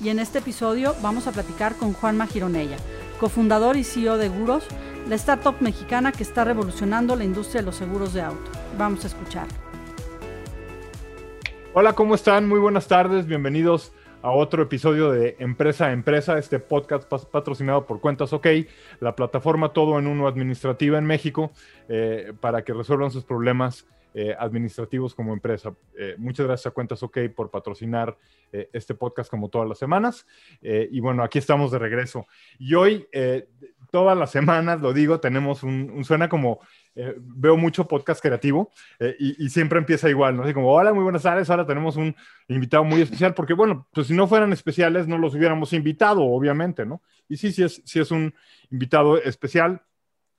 y en este episodio vamos a platicar con Juanma Gironella, cofundador y CEO de Guros, la startup mexicana que está revolucionando la industria de los seguros de auto. Vamos a escuchar. Hola, ¿cómo están? Muy buenas tardes, bienvenidos a otro episodio de Empresa a Empresa, este podcast patrocinado por Cuentas OK, la plataforma todo en uno administrativa en México eh, para que resuelvan sus problemas eh, administrativos como empresa. Eh, muchas gracias a Cuentas OK por patrocinar este podcast como todas las semanas. y bueno, aquí estamos de regreso. Y hoy, todas las semanas, lo digo, tenemos un suena como eh, veo mucho podcast creativo eh, y, siempre empieza igual, ¿no? Así como, hola, muy buenas tardes, ahora tenemos un invitado muy especial, porque bueno, pues si no fueran especiales no los hubiéramos invitado, obviamente, ¿no? Y sí, sí es, sí es un invitado especial.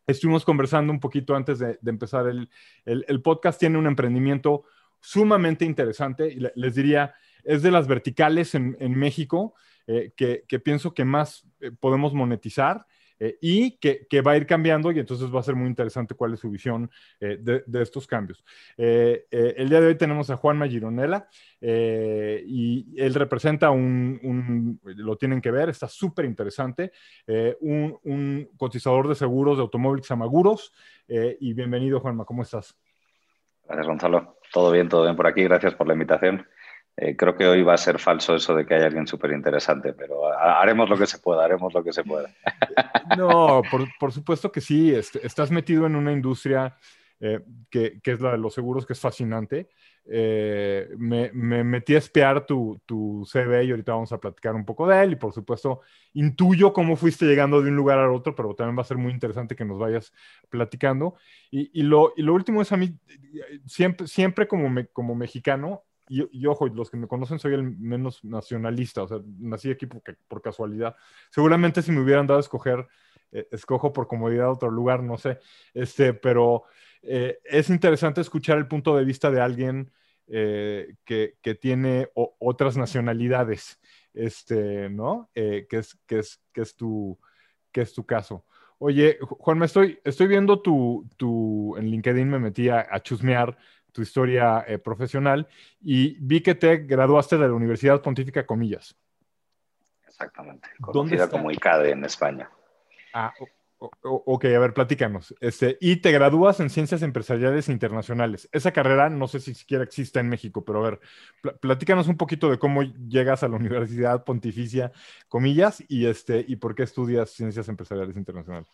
Estuvimos conversando un poquito antes de, empezar el, el, podcast, tiene un emprendimiento sumamente interesante y les diría, es de las verticales en, en México eh, que, que, pienso que más podemos monetizar eh, y que, va a ir cambiando y entonces va a ser muy interesante cuál es su visión eh, de, estos cambios. Eh, el día de hoy tenemos a Juan Magironela y él representa un, lo tienen que ver, está súper interesante, un, cotizador de seguros de automóviles Amaguros. y bienvenido, Juanma, ¿cómo estás? Gracias, Gonzalo. Todo bien, todo bien por aquí. Gracias por la invitación. Eh, creo que hoy va a ser falso eso de que hay alguien súper interesante, pero haremos lo que se pueda, haremos lo que se pueda. No, por, supuesto que sí. estás metido en una industria eh, que, es la de los seguros, que es fascinante. Eh, me, metí a espiar tu, tu, CV y ahorita vamos a platicar un poco de él. Y por supuesto, intuyo cómo fuiste llegando de un lugar al otro, pero también va a ser muy interesante que nos vayas platicando. Y, lo, y lo, último es a mí, siempre, siempre como, como mexicano, y, ojo, los que me conocen soy el menos nacionalista, o sea, nací aquí por, por casualidad. Seguramente si me hubieran dado a escoger, eh, escojo por comodidad otro lugar, no sé, este, pero eh, es interesante escuchar el punto de vista de alguien eh, que, que, tiene otras nacionalidades, este, ¿no? que, es, que, es, es tu, es tu caso. Oye, Juan, me estoy, estoy viendo tu, tu, en LinkedIn me metí a, a chusmear tu historia eh, profesional y vi que te graduaste de la Universidad Pontífica Comillas. Exactamente, conocida como ICADE en España. Ah, ok, a ver, platícanos. Este, y te gradúas en Ciencias Empresariales Internacionales. Esa carrera no sé si siquiera existe en México, pero a ver, platícanos un poquito de cómo llegas a la Universidad Pontificia Comillas y, este, y por qué estudias Ciencias Empresariales Internacionales.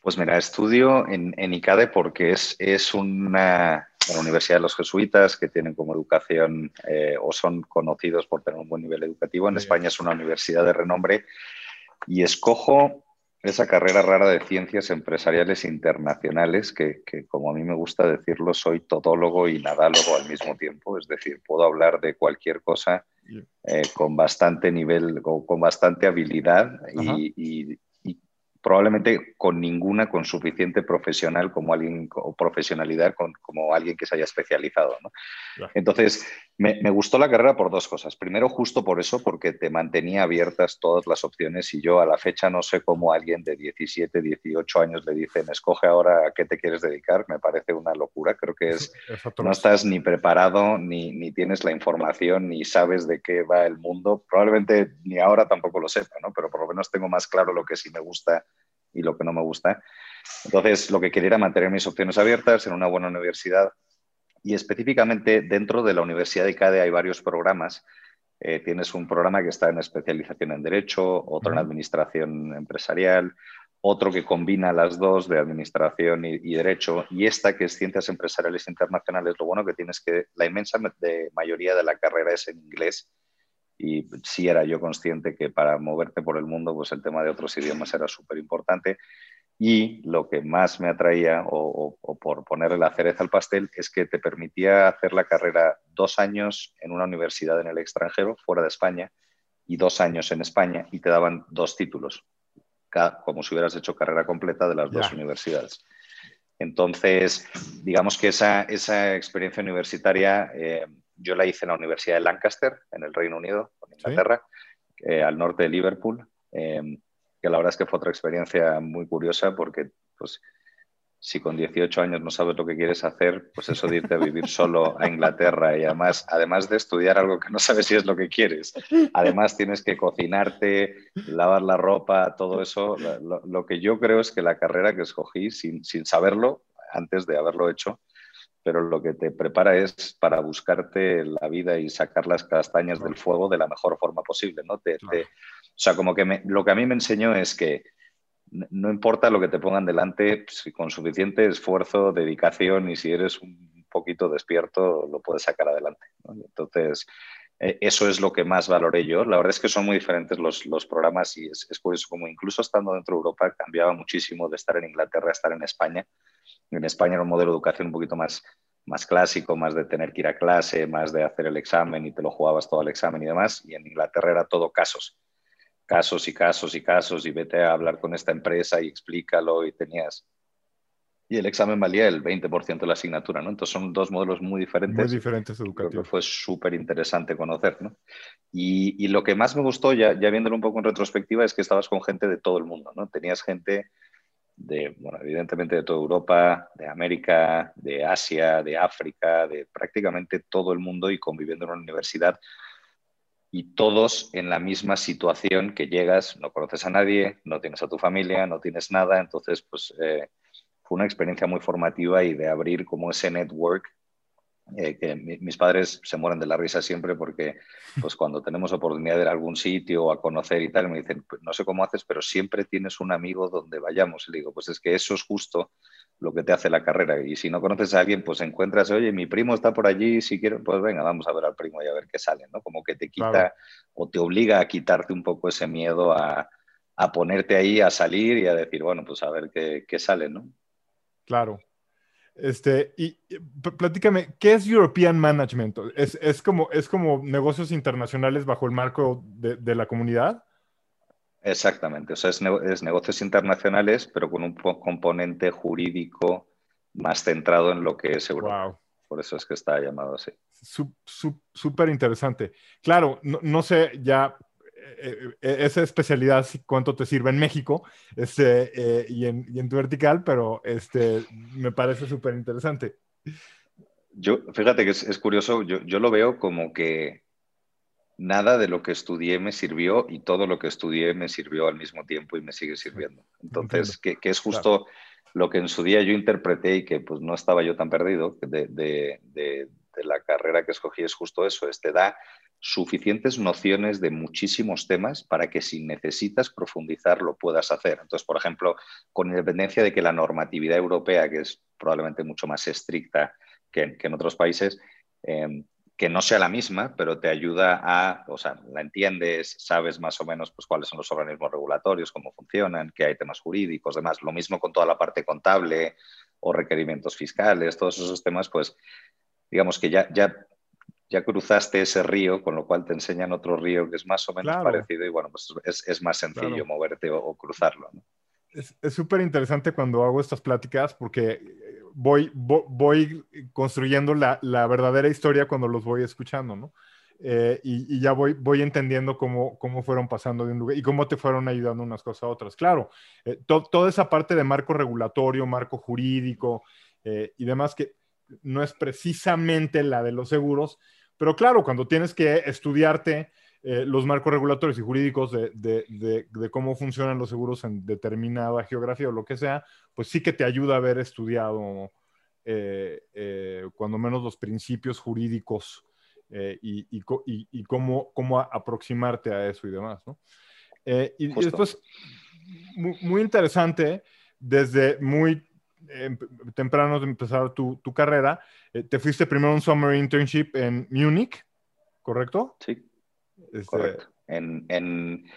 Pues mira, estudio en, en ICADE porque es, es una, la Universidad de los Jesuitas, que tienen como educación eh, o son conocidos por tener un buen nivel educativo. En España es una universidad de renombre y escojo esa carrera rara de ciencias empresariales internacionales, que, como a mí me gusta decirlo, soy todólogo y nadálogo al mismo tiempo, es decir, puedo hablar de cualquier cosa eh, con bastante nivel, con, con bastante habilidad y, probablemente con ninguna con suficiente profesional como alguien o profesionalidad como alguien que se haya especializado. Entonces, me, gustó la carrera por dos cosas. Primero, justo por eso, porque te mantenía abiertas todas las opciones y yo a la fecha no sé cómo alguien de 17, 18 años le dicen, escoge ahora a qué te quieres dedicar. Me parece una locura. Creo que es, no estás ni preparado, ni, ni tienes la información, ni sabes de qué va el mundo. Probablemente ni ahora tampoco lo sepa, ¿no? pero por lo menos tengo más claro lo que sí me gusta y lo que no me gusta. Entonces, lo que quería era mantener mis opciones abiertas en una buena universidad y específicamente dentro de la Universidad de CADE hay varios programas. Eh, tienes un programa que está en especialización en Derecho, otro en Administración Empresarial, otro que combina las dos de Administración y, Derecho, y esta que es Ciencias Empresariales Internacionales. Lo bueno que tienes que la inmensa mayoría de la carrera es en inglés y sí era yo consciente que para moverte por el mundo, pues el tema de otros idiomas era súper importante. Y lo que más me atraía, o, por ponerle la cereza al pastel, es que te permitía hacer la carrera dos años en una universidad en el extranjero, fuera de España, y dos años en España y te daban dos títulos, como si hubieras hecho carrera completa de las dos universidades. Entonces, digamos que esa, esa experiencia universitaria eh, yo la hice en la Universidad de Lancaster, en el Reino Unido, en Inglaterra, eh, al norte de Liverpool, eh, que la verdad es que fue otra experiencia muy curiosa porque pues, si con 18 años no sabes lo que quieres hacer, pues eso de irte a vivir solo a Inglaterra y además, además de estudiar algo que no sabes si es lo que quieres, además tienes que cocinarte, lavar la ropa, todo eso. Lo, que yo creo es que la carrera que escogí sin, sin, saberlo, antes de haberlo hecho, pero lo que te prepara es para buscarte la vida y sacar las castañas del fuego de la mejor forma posible, ¿no? Te, o sea, como que lo que a mí me enseñó es que no importa lo que te pongan delante, si con suficiente esfuerzo, dedicación y si eres un poquito despierto, lo puedes sacar adelante. Entonces, eh, eso es lo que más valoré yo. La verdad es que son muy diferentes los, programas y es, es, curioso como incluso estando dentro de Europa cambiaba muchísimo de estar en Inglaterra a estar en España. En España era un modelo de educación un poquito más, más clásico, más de tener que ir a clase, más de hacer el examen y te lo jugabas todo el examen y demás. Y en Inglaterra era todo casos casos y casos y casos y vete a hablar con esta empresa y explícalo y tenías... Y el examen valía el 20% de la asignatura, ¿no? Entonces son dos modelos muy diferentes. Muy diferentes educativos. fue súper interesante conocer, ¿no? Y, y, lo que más me gustó, ya, ya viéndolo un poco en retrospectiva, es que estabas con gente de todo el mundo, ¿no? Tenías gente de, bueno, evidentemente de toda Europa, de América, de Asia, de África, de prácticamente todo el mundo y conviviendo en una universidad. Y todos en la misma situación que llegas, no conoces a nadie, no tienes a tu familia, no tienes nada, entonces pues eh, fue una experiencia muy formativa y de abrir como ese network eh, que mis padres se mueren de la risa siempre porque pues cuando tenemos oportunidad de ir a algún sitio o a conocer y tal, me dicen, pues, no sé cómo haces, pero siempre tienes un amigo donde vayamos. Y digo, pues es que eso es justo lo que te hace la carrera. Y si no conoces a alguien, pues encuentras, oye, mi primo está por allí, si quiero, pues venga, vamos a ver al primo y a ver qué sale, ¿no? Como que te quita o te obliga a quitarte un poco ese miedo a, a, ponerte ahí, a salir y a decir, bueno, pues a ver qué, qué sale, ¿no? Claro. Este, y, platícame, ¿qué es European Management? ¿Es, es, como, ¿Es como negocios internacionales bajo el marco de, de la comunidad? Exactamente, o sea, es, es, negocios internacionales, pero con un componente jurídico más centrado en lo que es Europa. Por eso es que está llamado así. Súper interesante. Claro, no, no sé ya eh, esa especialidad cuánto te sirve en México este, eh, y, en, y, en, tu vertical, pero este, me parece súper interesante. Yo, fíjate que es, es curioso, yo, yo, lo veo como que nada de lo que estudié me sirvió y todo lo que estudié me sirvió al mismo tiempo y me sigue sirviendo. Entonces, que, que, es justo lo que en su día yo interpreté y que pues no estaba yo tan perdido de, de, de, de la carrera que escogí, es justo eso, es te da suficientes nociones de muchísimos temas para que si necesitas profundizar lo puedas hacer. Entonces, por ejemplo, con independencia de que la normatividad europea, que es probablemente mucho más estricta que, en otros países, eh, que no sea la misma, pero te ayuda a, o sea, la entiendes, sabes más o menos pues, cuáles son los organismos regulatorios, cómo funcionan, qué hay temas jurídicos, demás. Lo mismo con toda la parte contable o requerimientos fiscales, todos esos temas, pues digamos que ya, ya ya cruzaste ese río, con lo cual te enseñan otro río que es más o menos parecido y bueno, pues es, es más sencillo moverte o, cruzarlo. Es súper interesante cuando hago estas pláticas porque voy, voy, construyendo la, la, verdadera historia cuando los voy escuchando, ¿no? Eh, y, y, ya voy, voy entendiendo cómo, cómo fueron pasando de un lugar y cómo te fueron ayudando unas cosas a otras. Claro, eh, toda esa parte de marco regulatorio, marco jurídico eh, y demás que no es precisamente la de los seguros, pero claro, cuando tienes que estudiarte eh, los marcos regulatorios y jurídicos de, de, de, cómo funcionan los seguros en determinada geografía o lo que sea, pues sí que te ayuda a haber estudiado eh, eh, cuando menos los principios jurídicos y, y, y, cómo, cómo aproximarte a eso y demás. ¿no? y, después, muy, muy interesante, desde muy Em, temprano de empezar tu, tu carrera, eh, te fuiste primero a un summer internship en Múnich, ¿correcto? Sí. Este... Correcto. En, en,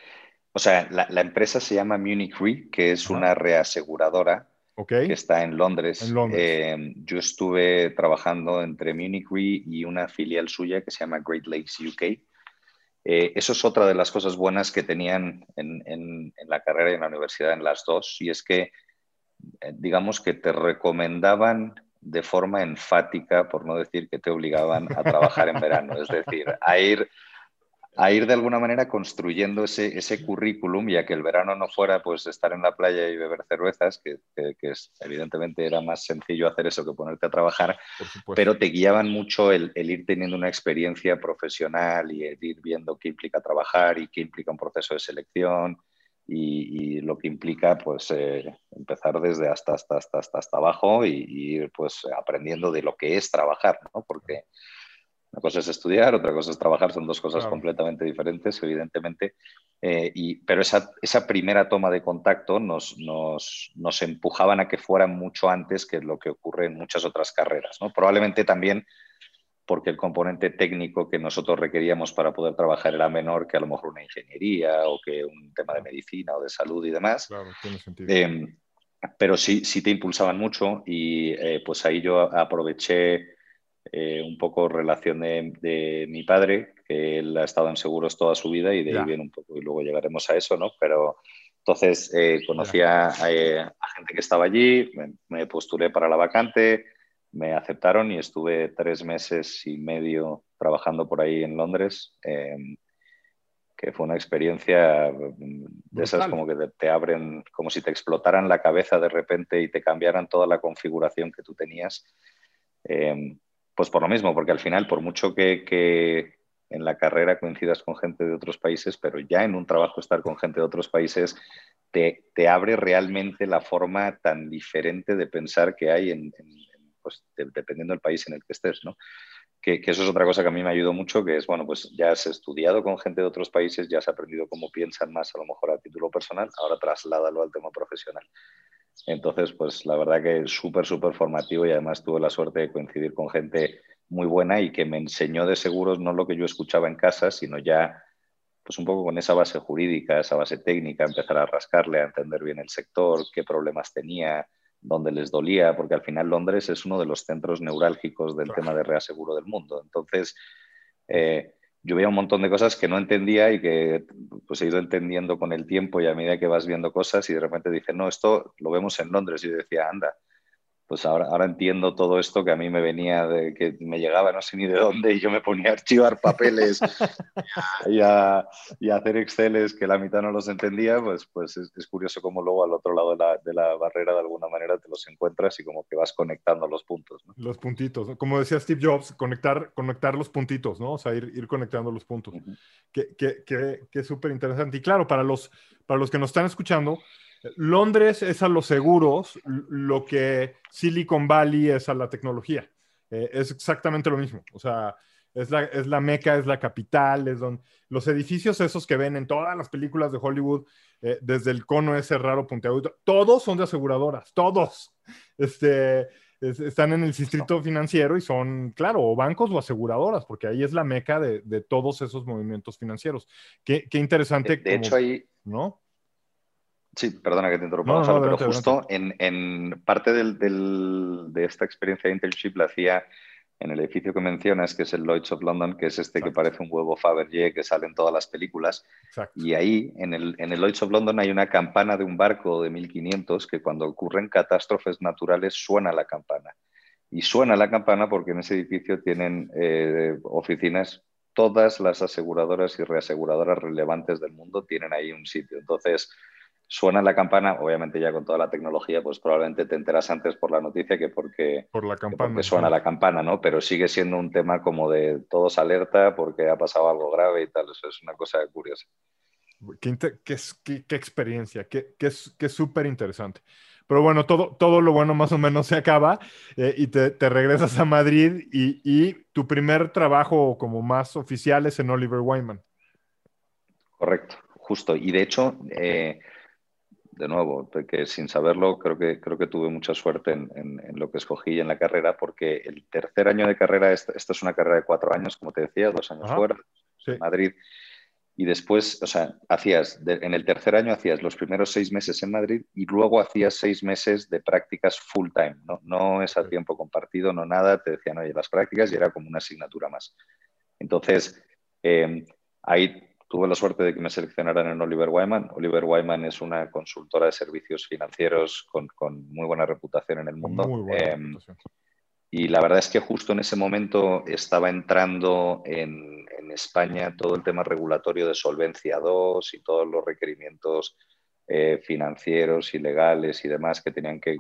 o sea, la, la, empresa se llama Munich Re, que es una reaseguradora okay. que está en Londres. En Londres. Eh, yo estuve trabajando entre Munich Re y una filial suya que se llama Great Lakes UK. Eh, eso es otra de las cosas buenas que tenían en, la carrera y en la universidad, en las dos, y es que, digamos que te recomendaban de forma enfática, por no decir que te obligaban a trabajar en verano, es decir, a ir a ir de alguna manera construyendo ese, ese currículum y a que el verano no fuera pues estar en la playa y beber cervezas, que, es, evidentemente era más sencillo hacer eso que ponerte a trabajar, pero te guiaban mucho el, ir teniendo una experiencia profesional y el ir viendo qué implica trabajar y qué implica un proceso de selección y, lo que implica pues eh, empezar desde hasta, hasta, hasta, hasta, abajo y, y, ir pues aprendiendo de lo que es trabajar, ¿no? Porque una cosa es estudiar, otra cosa es trabajar, son dos cosas completamente diferentes, evidentemente. Eh, y, pero esa, esa, primera toma de contacto nos, nos, nos, empujaban a que fueran mucho antes que lo que ocurre en muchas otras carreras. ¿no? Probablemente también porque el componente técnico que nosotros requeríamos para poder trabajar era menor que a lo mejor una ingeniería o que un tema de medicina o de salud y demás. Claro, tiene sentido. Em, pero sí, sí te impulsaban mucho y eh, pues ahí yo aproveché eh, un poco relación de, mi padre, que él ha estado en seguros toda su vida y de ahí viene un poco, y luego llegaremos a eso, ¿no? Pero entonces eh, conocí eh, a, gente que estaba allí, me, postulé para la vacante, me aceptaron y estuve tres meses y medio trabajando por ahí en Londres, em, que fue una experiencia mm, de esas como que te, abren, como si te explotaran la cabeza de repente y te cambiaran toda la configuración que tú tenías. Em, pues por lo mismo, porque al final, por mucho que, en la carrera coincidas con gente de otros países, pero ya en un trabajo estar con gente de otros países te, abre realmente la forma tan diferente de pensar que hay en, pues, dependiendo del país en el que estés, ¿no? Que, eso es otra cosa que a mí me ayudó mucho, que es, bueno, pues ya has estudiado con gente de otros países, ya has aprendido cómo piensan más a lo mejor a título personal, ahora trasládalo al tema profesional. Entonces, pues la verdad que es súper, súper formativo y además tuve la suerte de coincidir con gente muy buena y que me enseñó de seguros no lo que yo escuchaba en casa, sino ya pues un poco con esa base jurídica, esa base técnica, empezar a rascarle, a entender bien el sector, qué problemas tenía, dónde les dolía, porque al final Londres es uno de los centros neurálgicos del tema de reaseguro del mundo. Entonces, eh, yo veía un montón de cosas que no entendía y que pues he ido entendiendo con el tiempo y a medida que vas viendo cosas y de repente dicen, no, esto lo vemos en Londres. Y yo decía, anda, pues ahora, ahora entiendo todo esto que a mí me venía de que me llegaba no sé ni de dónde y yo me ponía a archivar papeles y, a, y, a, hacer Exceles que la mitad no los entendía, pues, pues es, curioso cómo luego al otro lado de la, de la, barrera de alguna manera te los encuentras y como que vas conectando los puntos. Los puntitos, como decía Steve Jobs, conectar, conectar los puntitos, ¿no? O sea, ir, ir conectando los puntos. que Qué, qué, qué súper interesante. Y claro, para los, para los que nos están escuchando, Londres es a los seguros lo que Silicon Valley es a la tecnología. Eh, es exactamente lo mismo. O sea, es la, es la, meca, es la capital, es donde los edificios esos que ven en todas las películas de Hollywood, eh, desde el cono ese raro punteado, todos son de aseguradoras, todos. Este, están en el distrito financiero y son, claro, o bancos o aseguradoras, porque ahí es la meca de, todos esos movimientos financieros. Qué, interesante. De, hecho, ahí, ¿no? Sí, perdona que te interrumpa, pero justo En, parte de esta experiencia de internship la hacía en el edificio que mencionas, que es el Lloyds of London, que es este que parece un huevo Fabergé que sale en todas las películas. Y ahí, en el, en el Lloyds of London, hay una campana de un barco de 1500 que cuando ocurren catástrofes naturales suena la campana. Y suena la campana porque en ese edificio tienen eh, oficinas, todas las aseguradoras y reaseguradoras relevantes del mundo tienen ahí un sitio. Entonces, suena la campana, obviamente ya con toda la tecnología, pues probablemente te enteras antes por la noticia que porque, por la campana, suena la campana, ¿no? Pero sigue siendo un tema como de todos alerta porque ha pasado algo grave y tal, eso es una cosa curiosa. Qué, qué, experiencia, qué, qué súper interesante. Pero bueno, todo, todo lo bueno más o menos se acaba eh, y te, regresas a Madrid y, y, tu primer trabajo como más oficial es en Oliver Wyman. Correcto, justo. Y de hecho, eh, de nuevo, porque sin saberlo creo que, creo que tuve mucha suerte en, lo que escogí en la carrera, porque el tercer año de carrera, esta, es una carrera de cuatro años, como te decía, dos años fuera, en Madrid, y después, o sea, hacías, en el tercer año hacías los primeros seis meses en Madrid y luego hacías seis meses de prácticas full time, no, no es a tiempo compartido, no nada, te decían, oye, las prácticas y era como una asignatura más. Entonces, eh, Ahí tuve la suerte de que me seleccionaran en Oliver Wyman. Oliver Wyman es una consultora de servicios financieros con, muy buena reputación en el mundo. Em, y la verdad es que justo en ese momento estaba entrando en, España todo el tema regulatorio de Solvencia 2 y todos los requerimientos eh, financieros y legales y demás que tenían que,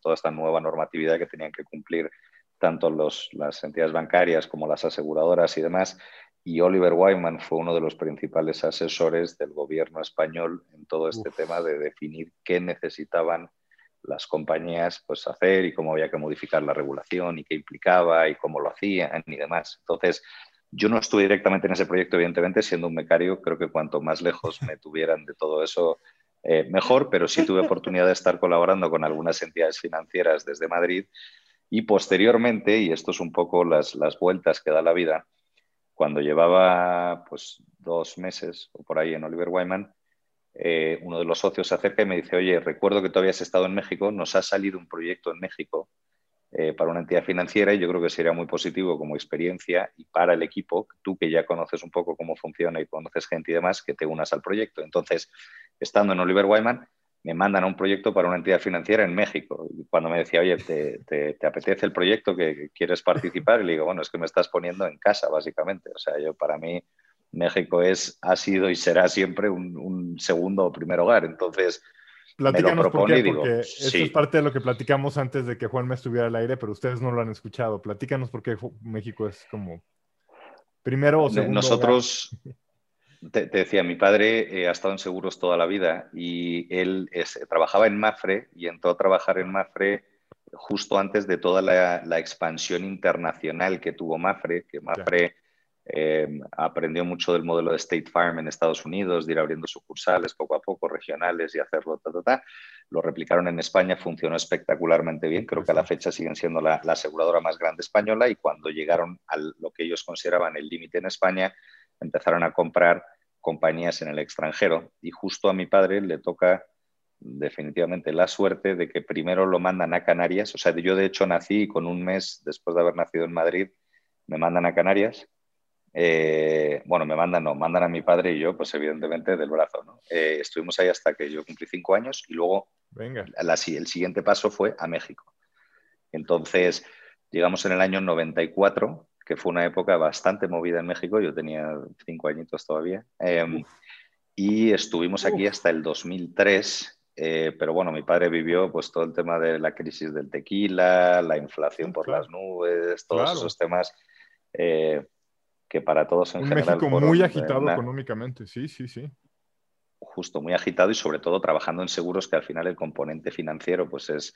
toda esta nueva normatividad que tenían que cumplir tanto las entidades bancarias como las aseguradoras y demás y Oliver Wyman fue uno de los principales asesores del gobierno español en todo este tema de definir qué necesitaban las compañías pues, hacer y cómo había que modificar la regulación y qué implicaba y cómo lo hacían y demás. Entonces, yo no estuve directamente en ese proyecto, evidentemente, siendo un becario, creo que cuanto más lejos me tuvieran de todo eso, eh, mejor, pero sí tuve oportunidad de estar colaborando con algunas entidades financieras desde Madrid y posteriormente, y esto es un poco las, las vueltas que da la vida, cuando llevaba pues dos meses o por ahí en Oliver Wyman, eh, uno de los socios se acerca y me dice, oye, recuerdo que tú habías estado en México, nos ha salido un proyecto en México eh, para una entidad financiera y yo creo que sería muy positivo como experiencia y para el equipo, tú que ya conoces un poco cómo funciona y conoces gente y demás, que te unas al proyecto. Entonces, estando en Oliver Wyman, me mandan a un proyecto para una entidad financiera en México. Y cuando me decía, oye, ¿te, apetece el proyecto que, quieres participar? Y le digo, bueno, es que me estás poniendo en casa, básicamente. O sea, yo para mí México es, ha sido y será siempre un, segundo o primer hogar. Entonces, Platícanos me lo por qué, porque esto es parte de lo que platicamos antes de que Juan me estuviera al aire, pero ustedes no lo han escuchado. Platícanos por qué México es como primero o segundo. Nosotros, te, decía, mi padre eh, ha estado en seguros toda la vida y él trabajaba en Mafre y entró a trabajar en Mafre justo antes de toda la, expansión internacional que tuvo Mafre, que Mafre em, aprendió mucho del modelo de State Farm en Estados Unidos, de ir abriendo sucursales poco a poco, regionales y hacerlo, Lo replicaron en España, funcionó espectacularmente bien, creo que a la fecha siguen siendo la, la aseguradora más grande española y cuando llegaron a lo que ellos consideraban el límite en España, empezaron a comprar compañías en el extranjero y justo a mi padre le toca definitivamente la suerte de que primero lo mandan a Canarias, o sea, yo de hecho nací con un mes después de haber nacido en Madrid, me mandan a Canarias, eh, bueno, me mandan, no, mandan a mi padre y yo, pues evidentemente del brazo, ¿no? Eh, estuvimos ahí hasta que yo cumplí cinco años y luego Venga. el siguiente paso fue a México. Entonces, llegamos en el año 94 que fue una época bastante movida en México, yo tenía cinco añitos todavía, em, y estuvimos aquí hasta el 2003, eh, pero bueno, mi padre vivió pues todo el tema de la crisis del tequila, la inflación por las nubes, todos esos temas eh, que para todos en general... México muy agitado económicamente, sí, sí, sí. Justo, muy agitado y sobre todo trabajando en seguros que al final el componente financiero pues es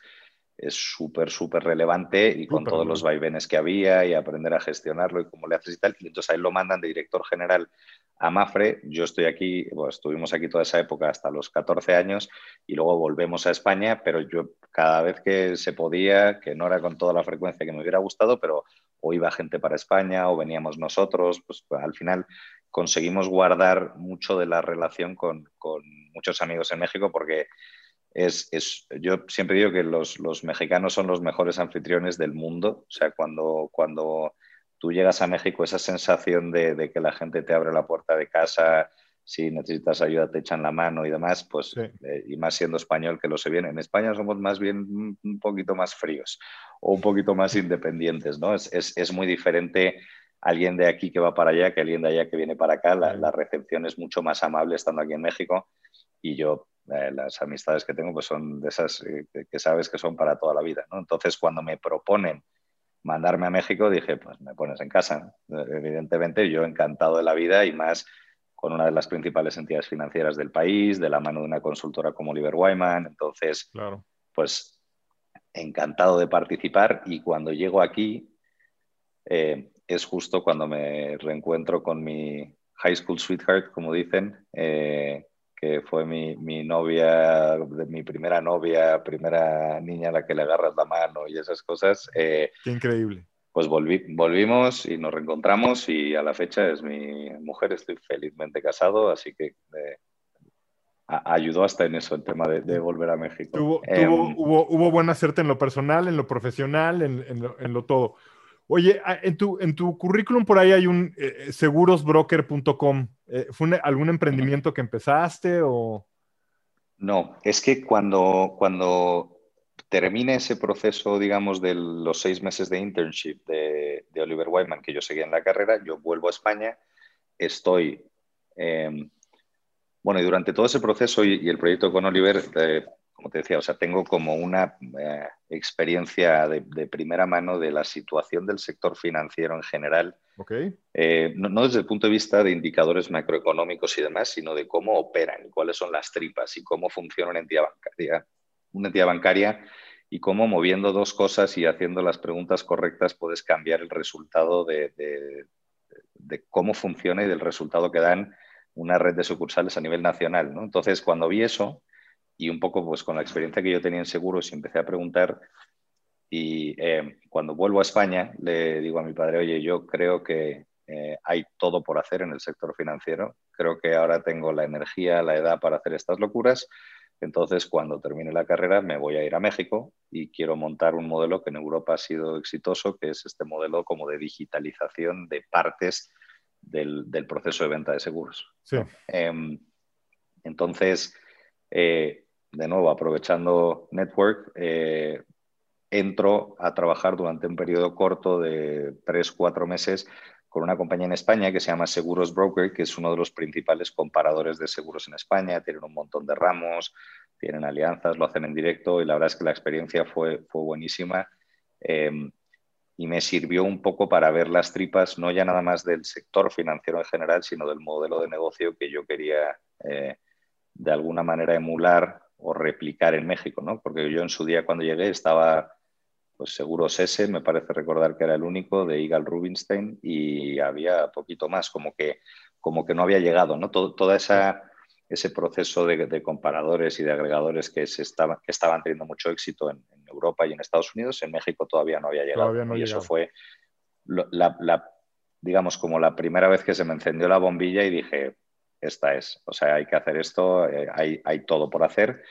es súper, súper relevante y con todos los vaivenes que había y aprender a gestionarlo y cómo le haces y tal. Y entonces ahí lo mandan de director general a Mafre. Yo estoy aquí, estuvimos aquí toda esa época hasta los 14 años y luego volvemos a España, pero yo cada vez que se podía, que no era con toda la frecuencia que me hubiera gustado, pero o iba gente para España o veníamos nosotros, pues, pues al final conseguimos guardar mucho de la relación con, con muchos amigos en México porque es, es, yo siempre digo que los, los, mexicanos son los mejores anfitriones del mundo. O sea, cuando, cuando tú llegas a México, esa sensación de, de, que la gente te abre la puerta de casa, si necesitas ayuda te echan la mano y demás, pues, eh, y más siendo español que lo sé bien. En España somos más bien un poquito más fríos o un poquito más independientes, ¿no? Es, es, es muy diferente alguien de aquí que va para allá que alguien de allá que viene para acá. La, la recepción es mucho más amable estando aquí en México y yo eh, las amistades que tengo pues son de esas eh, que, sabes que son para toda la vida. ¿no? Entonces, cuando me proponen mandarme a México, dije, pues me pones en casa. Evidentemente, yo encantado de la vida y más con una de las principales entidades financieras del país, de la mano de una consultora como Oliver Wyman. Entonces, claro. pues encantado de participar y cuando llego aquí eh, es justo cuando me reencuentro con mi high school sweetheart, como dicen, que fue mi, mi, novia, mi primera novia, primera niña a la que le agarras la mano y esas cosas. Eh, Qué increíble. Pues volvimos y nos reencontramos y a la fecha es mi mujer, estoy felizmente casado, así que eh, ayudó hasta en eso el tema de, volver a México. Tuvo, em, hubo, hubo buena suerte en lo personal, en lo profesional, en, en, lo, en lo todo. Oye, ah, en tu, en tu currículum por ahí hay un eh, segurosbroker.com. Eh, ¿Fue algún emprendimiento que empezaste o...? No, es que cuando, cuando termine ese proceso, digamos, de los seis meses de internship de, Oliver Wyman que yo seguía en la carrera, yo vuelvo a España, estoy... Em, bueno, y durante todo ese proceso y, el proyecto con Oliver, eh, como te decía, o sea, tengo como una eh, experiencia de, primera mano de la situación del sector financiero en general. Okay. Eh, no, desde el punto de vista de indicadores macroeconómicos y demás, sino de cómo operan y cuáles son las tripas y cómo funciona una entidad bancaria. Una entidad bancaria y cómo moviendo dos cosas y haciendo las preguntas correctas puedes cambiar el resultado de, de cómo funciona y del resultado que dan una red de sucursales a nivel nacional. ¿no? Entonces, cuando vi eso, y un poco pues con la experiencia que yo tenía en seguros empecé a preguntar y eh, cuando vuelvo a España le digo a mi padre, oye, yo creo que eh, hay todo por hacer en el sector financiero, creo que ahora tengo la energía, la edad para hacer estas locuras, entonces cuando termine la carrera me voy a ir a México y quiero montar un modelo que en Europa ha sido exitoso, que es este modelo como de digitalización de partes del, proceso de venta de seguros. Sí. Em, entonces, eh, de nuevo, aprovechando Network, eh, entro a trabajar durante un periodo corto de tres, cuatro meses con una compañía en España que se llama Seguros Broker, que es uno de los principales comparadores de seguros en España. Tienen un montón de ramos, tienen alianzas, lo hacen en directo y la verdad es que la experiencia fue, fue buenísima. Em, y me sirvió un poco para ver las tripas, no ya nada más del sector financiero en general, sino del modelo de negocio que yo quería eh, de alguna manera emular o replicar en México, ¿no? Porque yo en su día cuando llegué estaba, pues seguro ese, me parece recordar que era el único de Igal Rubinstein y había poquito más, como que, como que no había llegado, ¿no? Todo, toda esa ese proceso de, comparadores y de agregadores que, se estaba, que estaban teniendo mucho éxito en, Europa y en Estados Unidos, en México todavía no había llegado. y eso fue, la, la, digamos, como la primera vez que se me encendió la bombilla y dije, esta es. O sea, hay que hacer esto, eh, hay, hay, todo por hacer.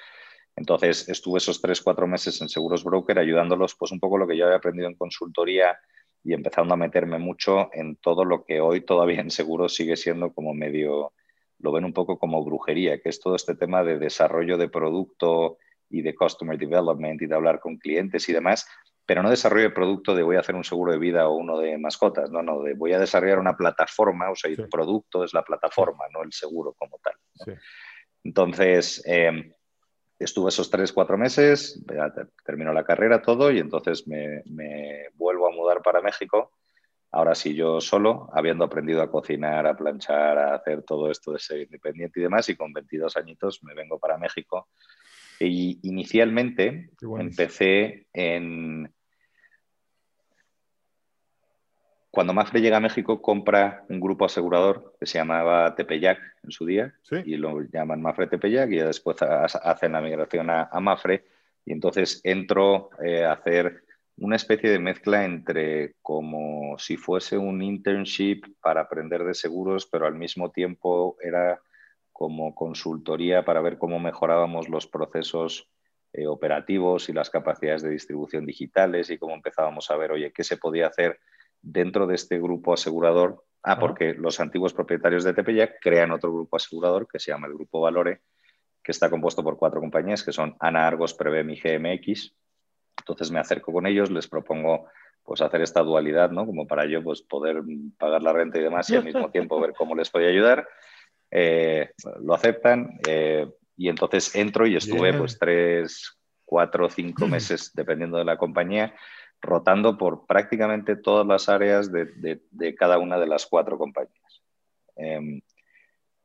Entonces, estuve esos tres, cuatro meses en Seguros Broker ayudándolos, pues un poco lo que yo había aprendido en consultoría y empezando a meterme mucho en todo lo que hoy todavía en seguros sigue siendo como medio, lo ven un poco como brujería, que es todo este tema de desarrollo de producto y de customer development y de hablar con clientes y demás, pero no desarrollo el producto de voy a hacer un seguro de vida o uno de mascotas, no, no, de voy a desarrollar una plataforma, o sea, el producto es la plataforma, no el seguro como tal. Entonces, em, estuve esos tres, cuatro meses, terminó la carrera, todo, y entonces me, vuelvo a mudar para México. Ahora sí, yo solo, habiendo aprendido a cocinar, a planchar, a hacer todo esto de ser independiente y demás, y con 22 añitos me vengo para México y inicialmente empecé en... Cuando Mafre llega a México, compra un grupo asegurador que se llamaba Tepeyac en su día, y lo llaman Mafre Tepeyac, y después hacen la migración a, Mafre, y entonces entro eh, a hacer una especie de mezcla entre como si fuese un internship para aprender de seguros, pero al mismo tiempo era como consultoría para ver cómo mejorábamos los procesos eh, operativos y las capacidades de distribución digitales y cómo empezábamos a ver, oye, qué se podía hacer dentro de este grupo asegurador. Ah, porque los antiguos propietarios de Tepeyac crean otro grupo asegurador que se llama el Grupo Valore, que está compuesto por cuatro compañías que son Ana Argos, Prevem y GMX. Entonces me acerco con ellos, les propongo pues hacer esta dualidad, ¿no? Como para yo pues poder pagar la renta y demás y al mismo tiempo ver cómo les podía ayudar. Eh, lo aceptan eh, y entonces entro y estuve pues tres, cuatro, cinco meses, dependiendo de la compañía, rotando por prácticamente todas las áreas de, cada una de las cuatro compañías. Em,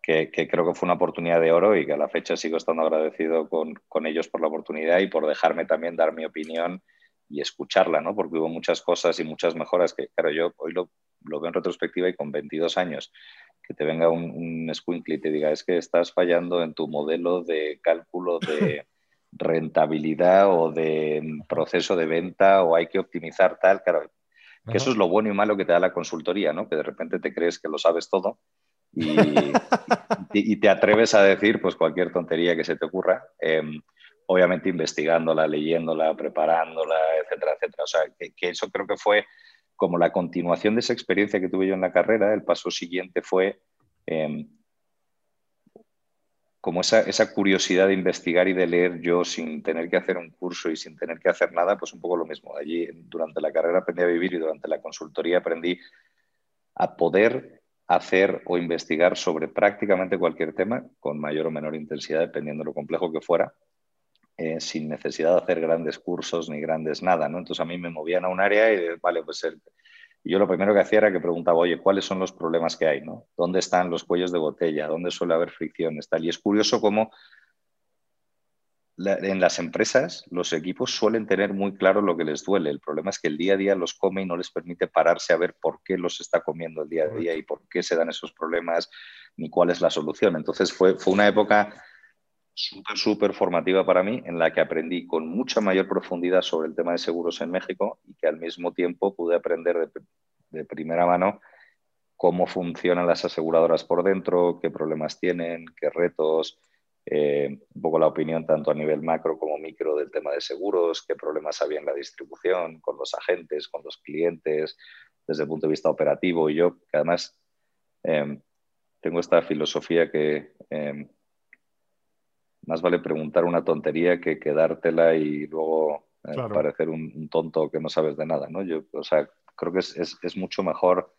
que, creo que fue una oportunidad de oro y que a la fecha sigo estando agradecido con, con, ellos por la oportunidad y por dejarme también dar mi opinión y escucharla, ¿no? Porque hubo muchas cosas y muchas mejoras que, claro, yo hoy lo, lo veo en retrospectiva y con 22 años que te venga un, un y te diga, es que estás fallando en tu modelo de cálculo de rentabilidad o de proceso de venta o hay que optimizar tal, claro, que eso es lo bueno y malo que te da la consultoría, ¿no? Que de repente te crees que lo sabes todo y, y, te atreves a decir pues cualquier tontería que se te ocurra, em, obviamente investigándola, leyéndola, preparándola, etcétera, etcétera. O sea, que, eso creo que fue como la continuación de esa experiencia que tuve yo en la carrera, el paso siguiente fue em, como esa, esa, curiosidad de investigar y de leer yo sin tener que hacer un curso y sin tener que hacer nada, pues un poco lo mismo. Allí durante la carrera aprendí a vivir y durante la consultoría aprendí a poder hacer o investigar sobre prácticamente cualquier tema con mayor o menor intensidad, dependiendo de lo complejo que fuera, eh, sin necesidad de hacer grandes cursos ni grandes nada. ¿no? Entonces a mí me movían a un área y, vale, pues el, yo lo primero que hacía era que preguntaba, oye, ¿cuáles son los problemas que hay? ¿no? ¿Dónde están los cuellos de botella? ¿Dónde suele haber fricciones? Tal? Y es curioso cómo en las empresas los equipos suelen tener muy claro lo que les duele. El problema es que el día a día los come y no les permite pararse a ver por qué los está comiendo el día a día y por qué se dan esos problemas ni cuál es la solución. Entonces fue, fue una época súper, súper formativa para mí en la que aprendí con mucha mayor profundidad sobre el tema de seguros en México y que al mismo tiempo pude aprender de, primera mano cómo funcionan las aseguradoras por dentro, qué problemas tienen, qué retos eh, un poco la opinión tanto a nivel macro como micro del tema de seguros, qué problemas había en la distribución, con los agentes, con los clientes, desde el punto de vista operativo. Y yo, que además em, tengo esta filosofía que em, más vale preguntar una tontería que quedártela y luego eh, parecer un, tonto que no sabes de nada. ¿no? Yo, o sea, creo que es, es mucho mejor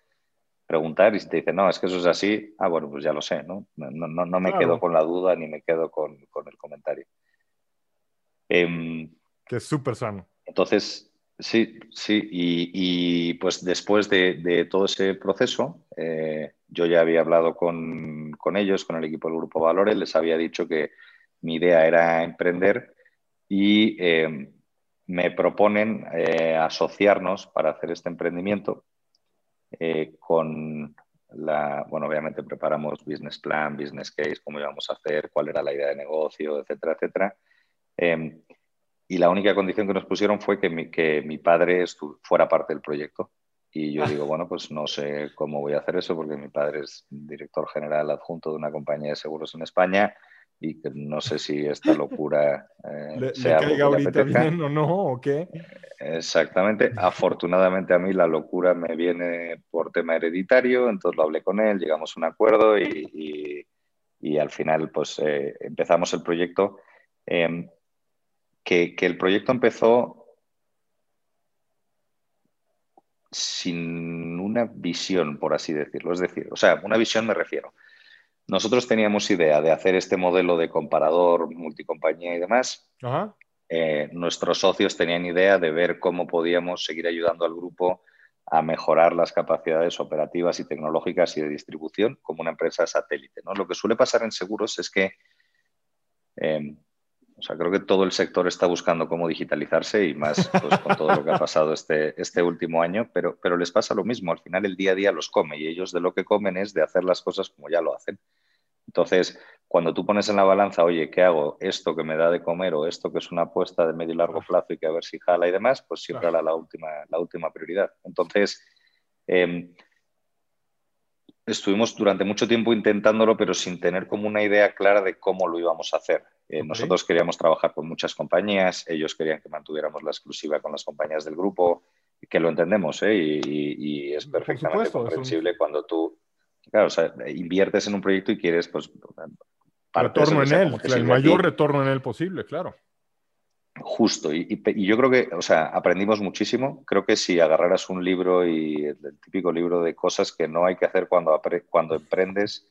preguntar y si te dicen, no, es que eso es así, ah, bueno, pues ya lo sé, ¿no? No, no, no me quedo con la duda ni me quedo con, con el comentario. Em, que es súper sano. Entonces, sí, sí, y, y pues después de, de, todo ese proceso, eh, yo ya había hablado con, con, ellos, con el equipo del Grupo Valores, les había dicho que mi idea era emprender y eh, me proponen eh, asociarnos para hacer este emprendimiento eh, con la, bueno, obviamente preparamos business plan, business case, cómo íbamos a hacer, cuál era la idea de negocio, etcétera, etcétera. Em, y la única condición que nos pusieron fue que mi, que mi padre fuera parte del proyecto. Y yo digo, bueno, pues no sé cómo voy a hacer eso porque mi padre es director general adjunto de una compañía de seguros en España y que no sé si esta locura eh, ¿Le, sea caiga ahorita bien o no o qué. Exactamente. Afortunadamente a mí la locura me viene por tema hereditario, entonces lo hablé con él, llegamos a un acuerdo y, y, al final pues eh, empezamos el proyecto. Em, que, que el proyecto empezó sin una visión, por así decirlo. Es decir, o sea, una visión me refiero. Nosotros teníamos idea de hacer este modelo de comparador, multicompañía y demás. Eh, nuestros socios tenían idea de ver cómo podíamos seguir ayudando al grupo a mejorar las capacidades operativas y tecnológicas y de distribución como una empresa satélite. ¿no? Lo que suele pasar en seguros es que, eh, o sea, creo que todo el sector está buscando cómo digitalizarse y más pues, con todo lo que ha pasado este, este último año, pero, pero les pasa lo mismo. Al final el día a día los come y ellos de lo que comen es de hacer las cosas como ya lo hacen. Entonces, cuando tú pones en la balanza, oye, ¿qué hago? Esto que me da de comer o esto que es una apuesta de medio y largo plazo y que a ver si jala y demás, pues siempre era la última, la última prioridad. Entonces, em, estuvimos durante mucho tiempo intentándolo, pero sin tener como una idea clara de cómo lo íbamos a hacer. Eh, nosotros queríamos trabajar con muchas compañías, ellos querían que mantuviéramos la exclusiva con las compañías del grupo, que lo entendemos, ¿eh? y, es perfectamente comprensible cuando tú Claro, o sea, inviertes en un proyecto y quieres, pues. Retorno en él, el mayor retorno en él posible, claro. Justo, y, yo creo que, o sea, aprendimos muchísimo. Creo que si agarraras un libro y el, típico libro de cosas que no hay que hacer cuando, cuando emprendes,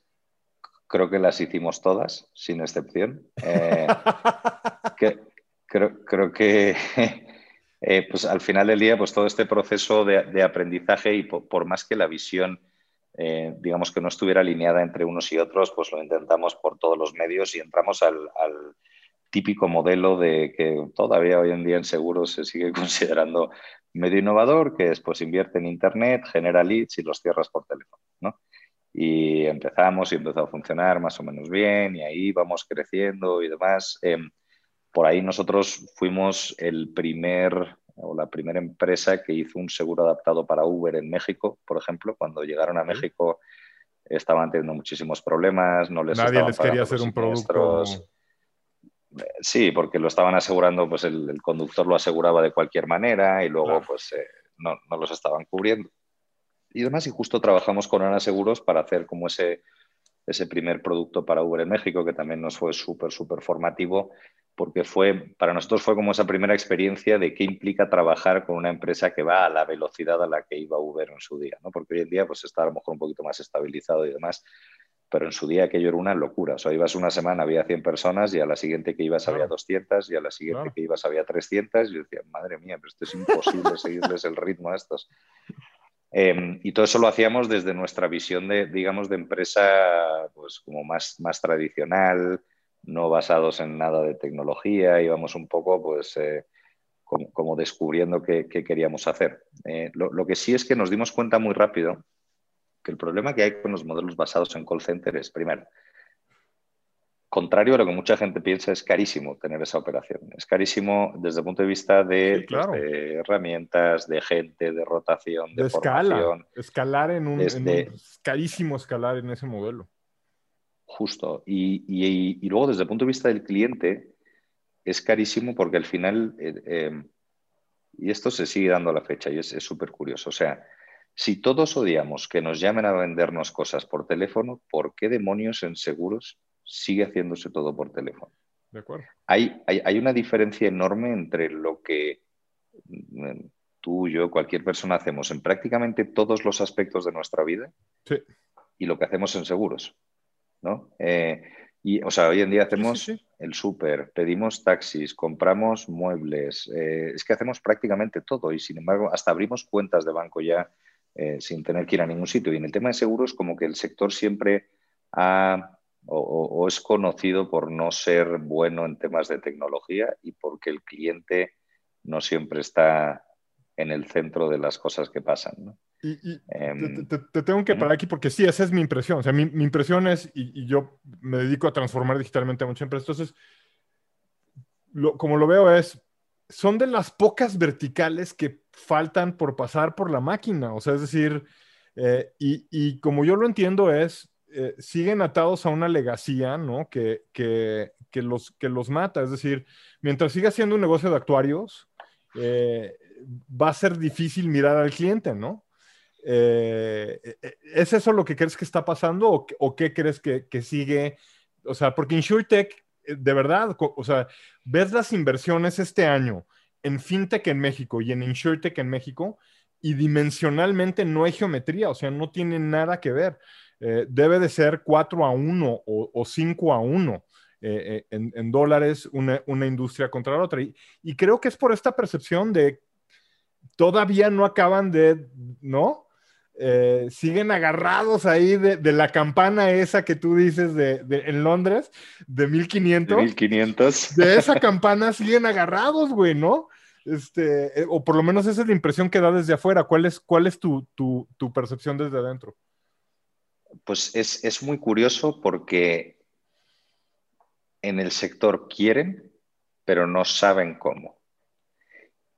creo que las hicimos todas, sin excepción. Eh, creo, creo, que eh, pues al final del día, pues todo este proceso de, aprendizaje y por, más que la visión eh, digamos que no estuviera alineada entre unos y otros, pues lo intentamos por todos los medios y entramos al, típico modelo de que todavía hoy en día en seguros se sigue considerando medio innovador, que es pues invierte en Internet, genera leads y los cierras por teléfono, ¿no? Y empezamos y empezó a funcionar más o menos bien y ahí vamos creciendo y demás. Em, por ahí nosotros fuimos el primer o la primera empresa que hizo un seguro adaptado para Uber en México, por ejemplo. Cuando llegaron a México estaban teniendo muchísimos problemas, no les Nadie les quería hacer un producto. Sí, porque lo estaban asegurando, pues el, conductor lo aseguraba de cualquier manera y luego, pues, eh, no, no los estaban cubriendo. Y además, y justo trabajamos con Ana Seguros para hacer como ese, ese primer producto para Uber en México, que también nos fue súper, súper formativo, porque fue, para nosotros fue como esa primera experiencia de qué implica trabajar con una empresa que va a la velocidad a la que iba Uber en su día, ¿no? Porque hoy en día pues está a lo mejor un poquito más estabilizado y demás, pero en su día aquello era una locura. O sea, ibas una semana, había 100 personas y a la siguiente que ibas había 200 y a la siguiente que ibas había 300 y yo decía, madre mía, pero esto es imposible seguirles el ritmo a estos. Em, y todo eso lo hacíamos desde nuestra visión de, digamos, de empresa pues, como más, más tradicional, no basados en nada de tecnología, íbamos un poco pues, eh, como, descubriendo qué, queríamos hacer. Eh, lo, lo, que sí es que nos dimos cuenta muy rápido que el problema que hay con los modelos basados en call center es, primero, contrario a lo que mucha gente piensa, es carísimo tener esa operación. Es carísimo desde el punto de vista de, pues, herramientas, de gente, de rotación, de, escala. Escalar en un, Es carísimo escalar en ese modelo. Justo. Y, luego desde el punto de vista del cliente, es carísimo porque al final, eh, eh, y esto se sigue dando a la fecha y es súper curioso, o sea, si todos odiamos que nos llamen a vendernos cosas por teléfono, ¿por qué demonios en seguros sigue haciéndose todo por teléfono. De acuerdo. Hay, hay, una diferencia enorme entre lo que mm, tú, yo, cualquier persona hacemos en prácticamente todos los aspectos de nuestra vida y lo que hacemos en seguros. ¿no? Eh, y, o sea, hoy en día hacemos el súper, pedimos taxis, compramos muebles, eh, es que hacemos prácticamente todo y sin embargo hasta abrimos cuentas de banco ya eh, sin tener que ir a ningún sitio. Y en el tema de seguros como que el sector siempre ha o, es conocido por no ser bueno en temas de tecnología y porque el cliente no siempre está en el centro de las cosas que pasan. ¿no? Y, em, te, tengo que parar aquí porque sí, esa es mi impresión. O sea, mi, impresión es, y, yo me dedico a transformar digitalmente a muchas empresas, entonces, como lo veo es, son de las pocas verticales que faltan por pasar por la máquina. O sea, es decir, eh, y como yo lo entiendo es, eh, siguen atados a una legacía, ¿no? Que, los, que los mata. Es decir, mientras siga siendo un negocio de actuarios, eh, va a ser difícil mirar al cliente, ¿no? Eh, ¿Es eso lo que crees que está pasando o, qué crees que, sigue? O sea, porque InsurTech, de verdad, o sea, ves las inversiones este año en FinTech en México y en InsurTech en México y dimensionalmente no hay geometría, o sea, no tiene nada que ver. Eh, debe de ser 4 a 1 o, 5 a 1 eh, eh, en, dólares una, industria contra la otra. Y, creo que es por esta percepción de todavía no acaban de, ¿no? siguen agarrados ahí de, la campana esa que tú dices de, en Londres, de 1500. De 1500. De esa campana siguen agarrados, güey, ¿no? Este, o por lo menos esa es la impresión que da desde afuera. ¿Cuál es, cuál es tu, tu percepción desde adentro? Pues es, muy curioso porque en el sector quieren, pero no saben cómo.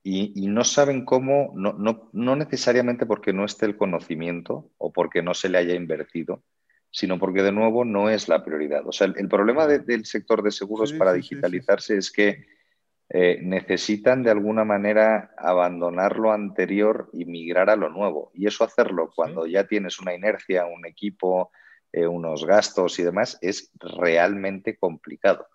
Y, no saben cómo, no, necesariamente porque no esté el conocimiento o porque no se le haya invertido, sino porque de nuevo no es la prioridad. O sea, el, problema del sector de seguros para digitalizarse es que eh, necesitan de alguna manera abandonar lo anterior y migrar a lo nuevo. Y eso hacerlo cuando ya tienes una inercia, un equipo, eh, unos gastos y demás, es realmente complicado.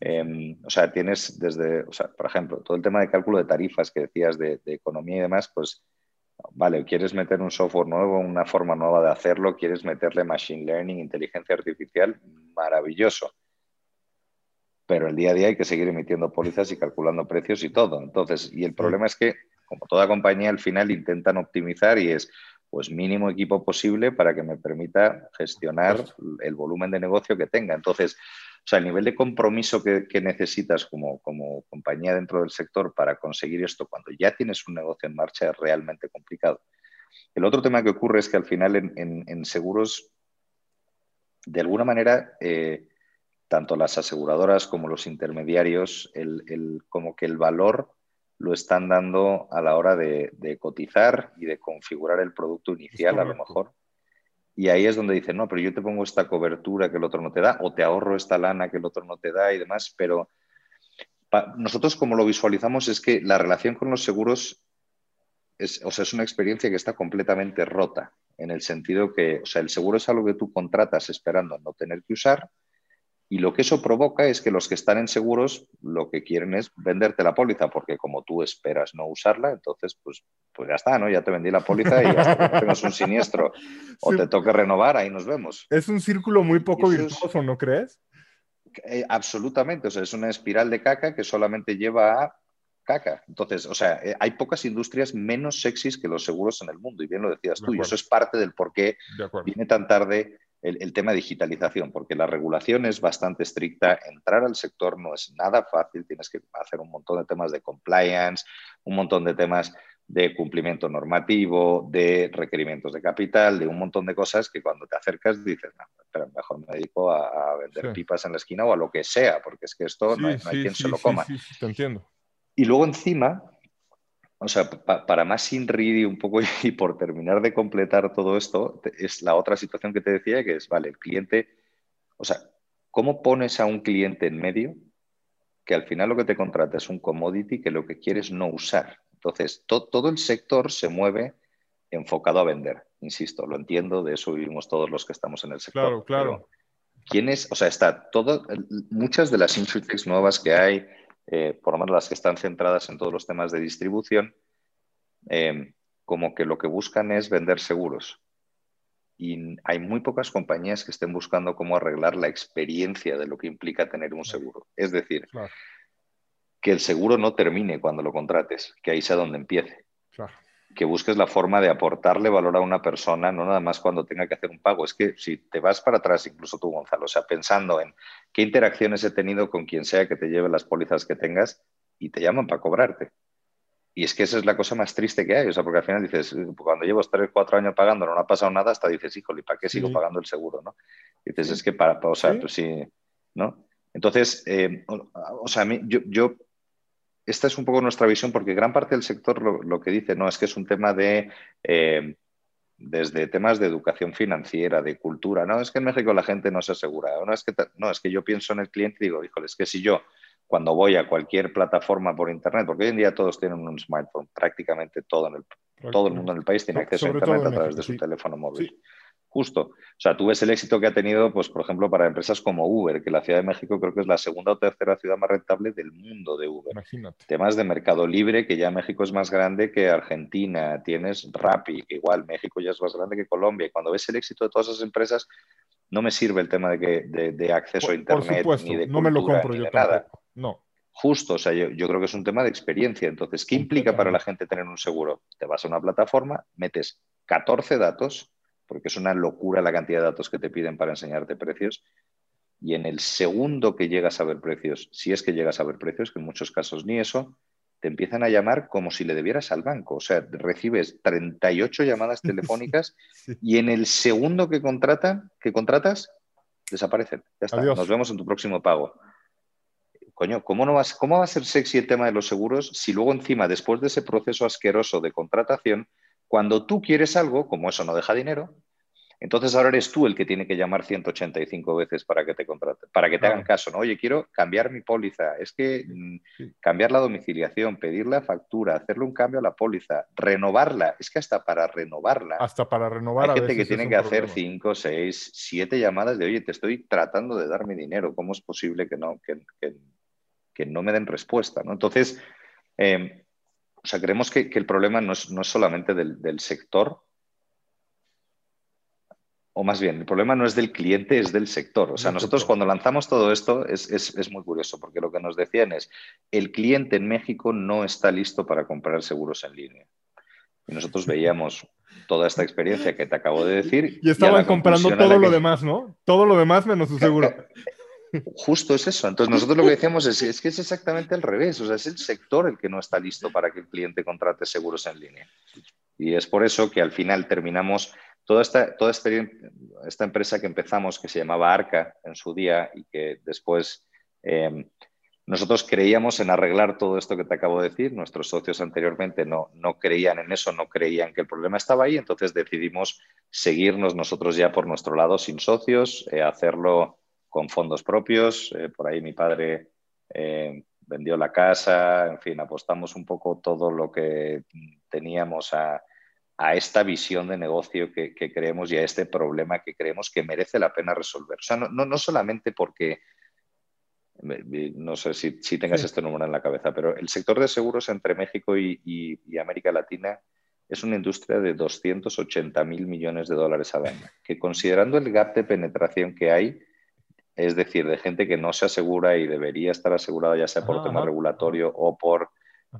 Em, o sea, tienes desde, o sea, por ejemplo, todo el tema de cálculo de tarifas que decías de, de economía y demás, pues vale, quieres meter un software nuevo, una forma nueva de hacerlo, quieres meterle machine learning, inteligencia artificial, maravilloso pero el día a día hay que seguir emitiendo pólizas y calculando precios y todo. Entonces, y el problema es que, como toda compañía, al final intentan optimizar y es, pues mínimo equipo posible para que me permita gestionar el volumen de negocio que tenga. Entonces, o sea, el nivel de compromiso que, necesitas como, como, compañía dentro del sector para conseguir esto cuando ya tienes un negocio en marcha es realmente complicado. El otro tema que ocurre es que al final en, seguros, de alguna manera, eh, tanto las aseguradoras como los intermediarios, el, como que el valor lo están dando a la hora de, cotizar y de configurar el producto inicial a lo mejor. Y ahí es donde dicen, no, pero yo te pongo esta cobertura que el otro no te da, o te ahorro esta lana que el otro no te da y demás, pero nosotros como lo visualizamos es que la relación con los seguros es, o sea, es una experiencia que está completamente rota, en el sentido que, o sea, el seguro es algo que tú contratas esperando no tener que usar, y lo que eso provoca es que los que están en seguros lo que quieren es venderte la póliza, porque como tú esperas no usarla, entonces pues, pues ya está, ¿no? Ya te vendí la póliza y hasta que tengas un siniestro o te toque renovar, ahí nos vemos. Es un círculo muy poco virtuoso, ¿no crees? Eh, absolutamente, o sea, es una espiral de caca que solamente lleva a caca. Entonces, o sea, eh, hay pocas industrias menos sexys que los seguros en el mundo, y bien lo decías tú, y eso es parte del por qué viene tan tarde el, tema digitalización, porque la regulación es bastante estricta, entrar al sector no es nada fácil, tienes que hacer un montón de temas de compliance, un montón de temas de cumplimiento normativo, de requerimientos de capital, de un montón de cosas que cuando te acercas dices, no, pero mejor me dedico a, vender pipas en la esquina o a lo que sea, porque es que esto no hay, quien se lo coma. te entiendo. Y luego encima, o sea, para más inrid un poco y por terminar de completar todo esto, es la otra situación que te decía, que es, vale, el cliente, o sea, ¿cómo pones a un cliente en medio que al final lo que te contrata es un commodity que lo que quieres no usar? Entonces, todo el sector se mueve enfocado a vender. Insisto, lo entiendo, de eso vivimos todos los que estamos en el sector. Claro, claro. ¿Quién es? O sea, está todo, muchas de las insurtechs nuevas que hay, eh, por lo menos las que están centradas en todos los temas de distribución, eh, como que lo que buscan es vender seguros. Y hay muy pocas compañías que estén buscando cómo arreglar la experiencia de lo que implica tener un seguro. Es decir, que el seguro no termine cuando lo contrates, que ahí sea donde empiece. Que busques la forma de aportarle valor a una persona, no nada más cuando tenga que hacer un pago. Es que si te vas para atrás, incluso tú, Gonzalo, o sea, pensando en qué interacciones he tenido con quien sea que te lleve las pólizas que tengas y te llaman para cobrarte. Y es que esa es la cosa más triste que hay, o sea, porque al final dices, cuando llevo tres, cuatro años pagando, no ha pasado nada, hasta dices, híjole, ¿para qué sigo pagando el seguro? ¿no? dices, es que para, o sea, pues sí, ¿no? Entonces, eh, o, sea, yo, yo, esta es un poco nuestra visión, porque gran parte del sector lo, que dice, no, es que es un tema de, eh, desde temas de educación financiera, de cultura, no, es que en México la gente no se asegura, no, es que, no, es que yo pienso en el cliente y digo, híjole, es que si yo cuando voy a cualquier plataforma por Internet, porque hoy en día todos tienen un smartphone, prácticamente todo, en el, todo el mundo en el país tiene acceso a Internet a través de su teléfono móvil. Justo. O sea, tú ves el éxito que ha tenido, pues, por ejemplo, para empresas como Uber, que la Ciudad de México creo que es la segunda o tercera ciudad más rentable del mundo de Uber. Imagínate. Temas de mercado libre, que ya México es más grande que Argentina. Tienes Rappi, que igual México ya es más grande que Colombia. Y cuando ves el éxito de todas esas empresas, no me sirve el tema de, que, de, acceso a Internet ni de no me lo compro yo nada. No. Justo, o sea, yo, creo que es un tema de experiencia. Entonces, ¿qué implica para la gente tener un seguro? Te vas a una plataforma, metes 14 datos, porque es una locura la cantidad de datos que te piden para enseñarte precios, y en el segundo que llegas a ver precios, si es que llegas a ver precios, que en muchos casos ni eso, te empiezan a llamar como si le debieras al banco. O sea, recibes 38 llamadas telefónicas y en el segundo que, contratan, que contratas, desaparecen. Ya está, nos vemos en tu próximo pago. Coño, ¿cómo, no vas, ¿cómo va a ser sexy el tema de los seguros si luego encima, después de ese proceso asqueroso de contratación, cuando tú quieres algo, como eso no deja dinero, entonces ahora eres tú el que tiene que llamar 185 veces para que te contraten, para que te hagan caso, ¿no? Oye, quiero cambiar mi póliza, es que mm, cambiar la domiciliación, pedir la factura, hacerle un cambio a la póliza, renovarla, es que hasta para renovarla. Hasta para renovar. Hay gente que tiene que hacer 5, 6, 7 llamadas de, oye, te estoy tratando de dar mi dinero, ¿cómo es posible que no, que, que no me den respuesta. ¿no? Entonces, eh, o sea, creemos que, el problema no es, solamente del, sector, o más bien, el problema no es del cliente, es del sector. O sea, nosotros cuando lanzamos todo esto es, muy curioso, porque lo que nos decían es, el cliente en México no está listo para comprar seguros en línea. Y nosotros veíamos toda esta experiencia que te acabo de decir. Y estaban comprando todo lo demás, ¿no? Todo lo demás menos su seguro. Justo es eso. Entonces nosotros lo que decíamos es, que es exactamente al revés. O sea, es el sector el que no está listo para que el cliente contrate seguros en línea. Y es por eso que al final terminamos toda esta, toda esta, empresa que empezamos, que se llamaba Arca en su día y que después em, nosotros creíamos en arreglar todo esto que te acabo de decir. Nuestros socios anteriormente no, no creían en eso, no creían que el problema estaba ahí. Entonces decidimos seguirnos nosotros ya por nuestro lado sin socios, eh, hacerlo con fondos propios. Eh, por ahí mi padre eh, vendió la casa, en fin, apostamos un poco todo lo que teníamos a, esta visión de negocio que, creemos y a este problema que creemos que merece la pena resolver. O sea, no, no, solamente porque, no sé si, tengas este número en la cabeza, pero el sector de seguros entre México y, América Latina es una industria de 280 mil millones de dólares al año, que considerando el gap de penetración que hay, es decir, de gente que no se asegura y debería estar asegurada ya sea por tema regulatorio o por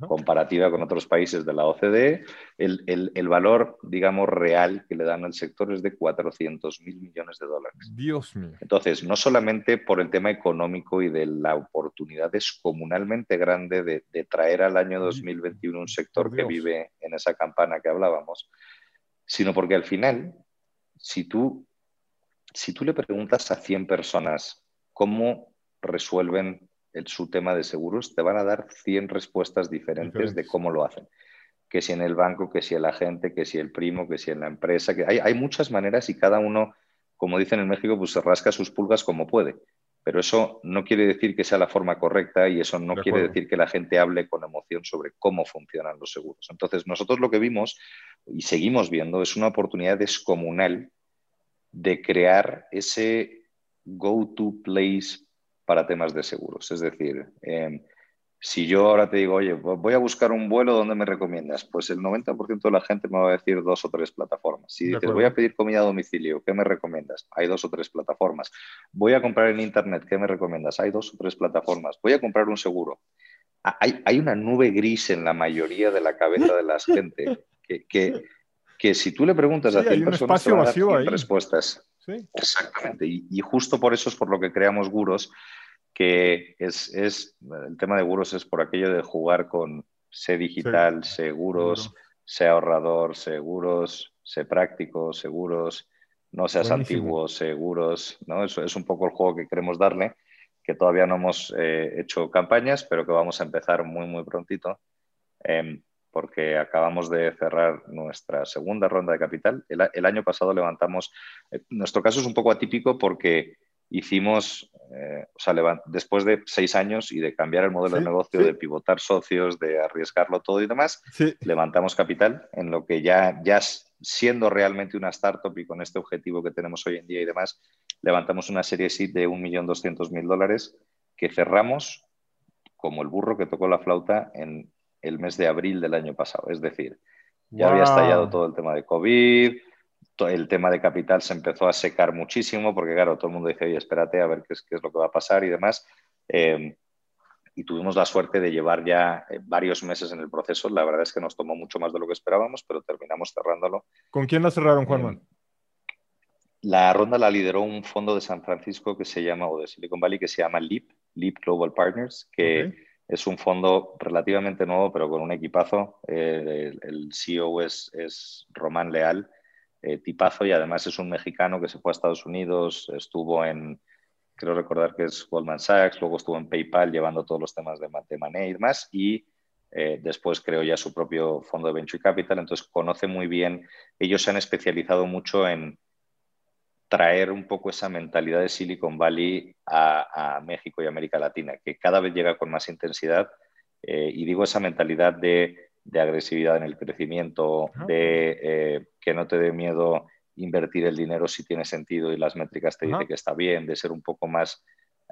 comparativa con otros países de la OCDE, el, valor, digamos, real que le dan al sector es de 400 mil millones de dólares. Dios mío. Entonces, no solamente por el tema económico y de la oportunidad descomunalmente grande de, traer al año 2021 un sector que vive en esa campana que hablábamos, sino porque al final, si tú si tú le preguntas a 100 personas cómo resuelven su tema de seguros, te van a dar 100 respuestas diferentes, de cómo lo hacen. Que si en el banco, que si el agente, que si el primo, que si en la empresa. Que hay, hay muchas maneras y cada uno, como dicen en México, pues se rasca sus pulgas como puede. Pero eso no quiere decir que sea la forma correcta y eso no quiere decir que la gente hable con emoción sobre cómo funcionan los seguros. Entonces, nosotros lo que vimos y seguimos viendo es una oportunidad descomunal de crear ese go-to place para temas de seguros. Es decir, em, si yo ahora te digo, oye, voy a buscar un vuelo, ¿dónde me recomiendas? Pues el 90% de la gente me va a decir dos o tres plataformas. Si dices, voy a pedir comida a domicilio, ¿qué me recomiendas? Hay dos o tres plataformas. Voy a comprar en Internet, ¿qué me recomiendas? Hay dos o tres plataformas. Voy a comprar un seguro. Hay, hay una nube gris en la mayoría de la cabeza de la gente que, que que si tú le preguntas a 100 personas, te van respuestas. Exactamente. Y, justo por eso es por lo que creamos Guros, que es, el tema de Guros es por aquello de jugar con sé digital, seguros, sé ahorrador, seguros, sé práctico, seguros, no seas antiguo, seguros, ¿no? Eso es un poco el juego que queremos darle, que todavía no hemos eh, hecho campañas, pero que vamos a empezar muy, muy prontito. Em, porque acabamos de cerrar nuestra segunda ronda de capital. El, año pasado levantamos, eh, nuestro caso es un poco atípico porque hicimos, eh, o sea, después de seis años y de cambiar el modelo de negocio, de pivotar socios, de arriesgarlo todo y demás, levantamos capital en lo que ya, ya siendo realmente una startup y con este objetivo que tenemos hoy en día y demás, levantamos una serie de 1.200.000 dólares que cerramos como el burro que tocó la flauta en el mes de abril del año pasado. Es decir, ya había estallado todo el tema de COVID, el tema de capital se empezó a secar muchísimo porque, claro, todo el mundo dice, oye, espérate a ver qué es, qué es lo que va a pasar y demás. Eh, y tuvimos la suerte de llevar ya eh, varios meses en el proceso. La verdad es que nos tomó mucho más de lo que esperábamos, pero terminamos cerrándolo. ¿Con quién la cerraron, Juanman? Eh, la ronda la lideró un fondo de San Francisco que se llama, o de Silicon Valley, que se llama LEAP, LEAP Global Partners, que es un fondo relativamente nuevo, pero con un equipazo. Eh, el, CEO es, es, Román Leal, eh, tipazo, y además es un mexicano que se fue a Estados Unidos, estuvo en, creo recordar que es Goldman Sachs, luego estuvo en PayPal llevando todos los temas de, de y demás, y eh, después creó ya su propio fondo de Venture Capital, entonces conoce muy bien, ellos se han especializado mucho en traer un poco esa mentalidad de Silicon Valley a, México y América Latina, que cada vez llega con más intensidad. Eh, y digo esa mentalidad de, agresividad en el crecimiento, de eh, que no te dé miedo invertir el dinero si tiene sentido y las métricas te dicen que está bien, de ser un poco más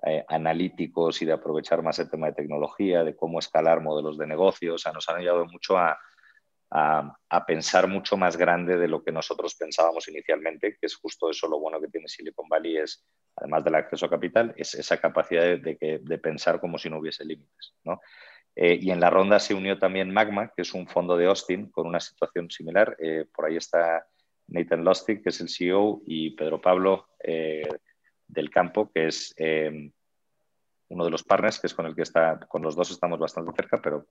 eh, analíticos y de aprovechar más el tema de tecnología, de cómo escalar modelos de negocio. O sea, nos han ayudado mucho a, a, pensar mucho más grande de lo que nosotros pensábamos inicialmente, que es justo eso lo bueno que tiene Silicon Valley, es, además del acceso a capital, es esa capacidad de, pensar como si no hubiese límites. Eh, y en la ronda se unió también Magma, que es un fondo de Austin con una situación similar. Eh, por ahí está Nathan Lustig, que es el CEO, y Pedro Pablo eh, del Campo, que es uno de los partners, que es con el que está, con los dos estamos bastante cerca, pero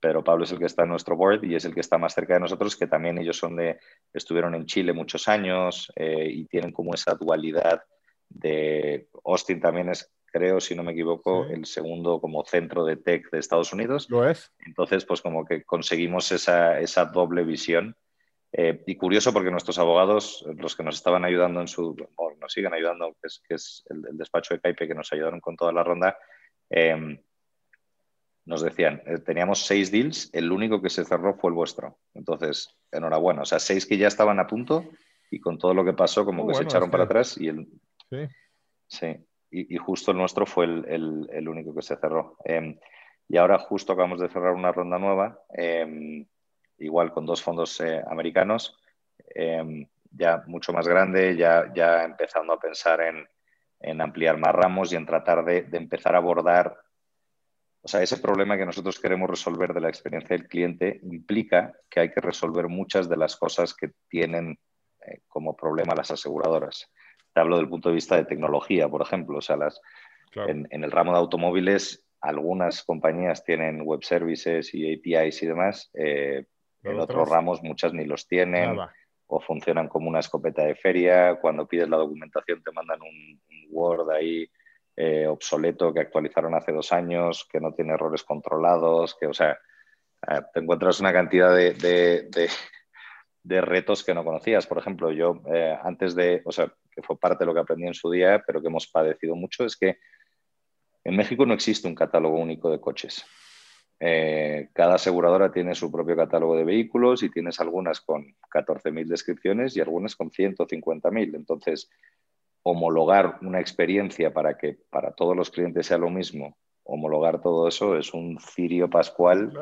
pero Pablo es el que está en nuestro board y es el que está más cerca de nosotros, que también ellos son de, estuvieron en Chile muchos años eh, y tienen como esa dualidad de Austin también es, creo, si no me equivoco, el segundo como centro de tech de Estados Unidos. Lo es. Entonces, pues como que conseguimos esa, esa doble visión. Eh, y curioso porque nuestros abogados, los que nos estaban ayudando en su, o nos siguen ayudando, que es, que es el, despacho de Caipe que nos ayudaron con toda la ronda, eh, nos decían, eh, teníamos seis deals, el único que se cerró fue el vuestro. Entonces, enhorabuena. O sea, seis que ya estaban a punto y con todo lo que pasó, como que se echaron para atrás y el... Sí. Sí, y, justo el nuestro fue el, único que se cerró. Em, y ahora justo acabamos de cerrar una ronda nueva, em, igual con dos fondos eh, americanos, em, ya mucho más grande, ya, ya empezando a pensar en, ampliar más ramos y en tratar de, de empezar a abordar o sea, ese problema que nosotros queremos resolver de la experiencia del cliente implica que hay que resolver muchas de las cosas que tienen eh, como problema las aseguradoras. Te hablo del punto de vista de tecnología, por ejemplo. O sea, las, en, el ramo de automóviles, algunas compañías tienen web services y APIs y demás. Eh, en otros ramos muchas ni los tienen o funcionan como una escopeta de feria. Cuando pides la documentación te mandan un Word ahí eh, obsoleto que actualizaron hace dos años, que no tiene errores controlados, que, o sea, eh, te encuentras una cantidad de, de, retos que no conocías. Por ejemplo, yo eh, antes de, o sea, que fue parte de lo que aprendí en su día, pero que hemos padecido mucho, es que en México no existe un catálogo único de coches. cada aseguradora tiene su propio catálogo de vehículos y tienes algunas con 14.000 descripciones y algunas con 150.000. Entonces, homologar una experiencia para que para todos los clientes sea lo mismo, homologar todo eso es un cirio pascual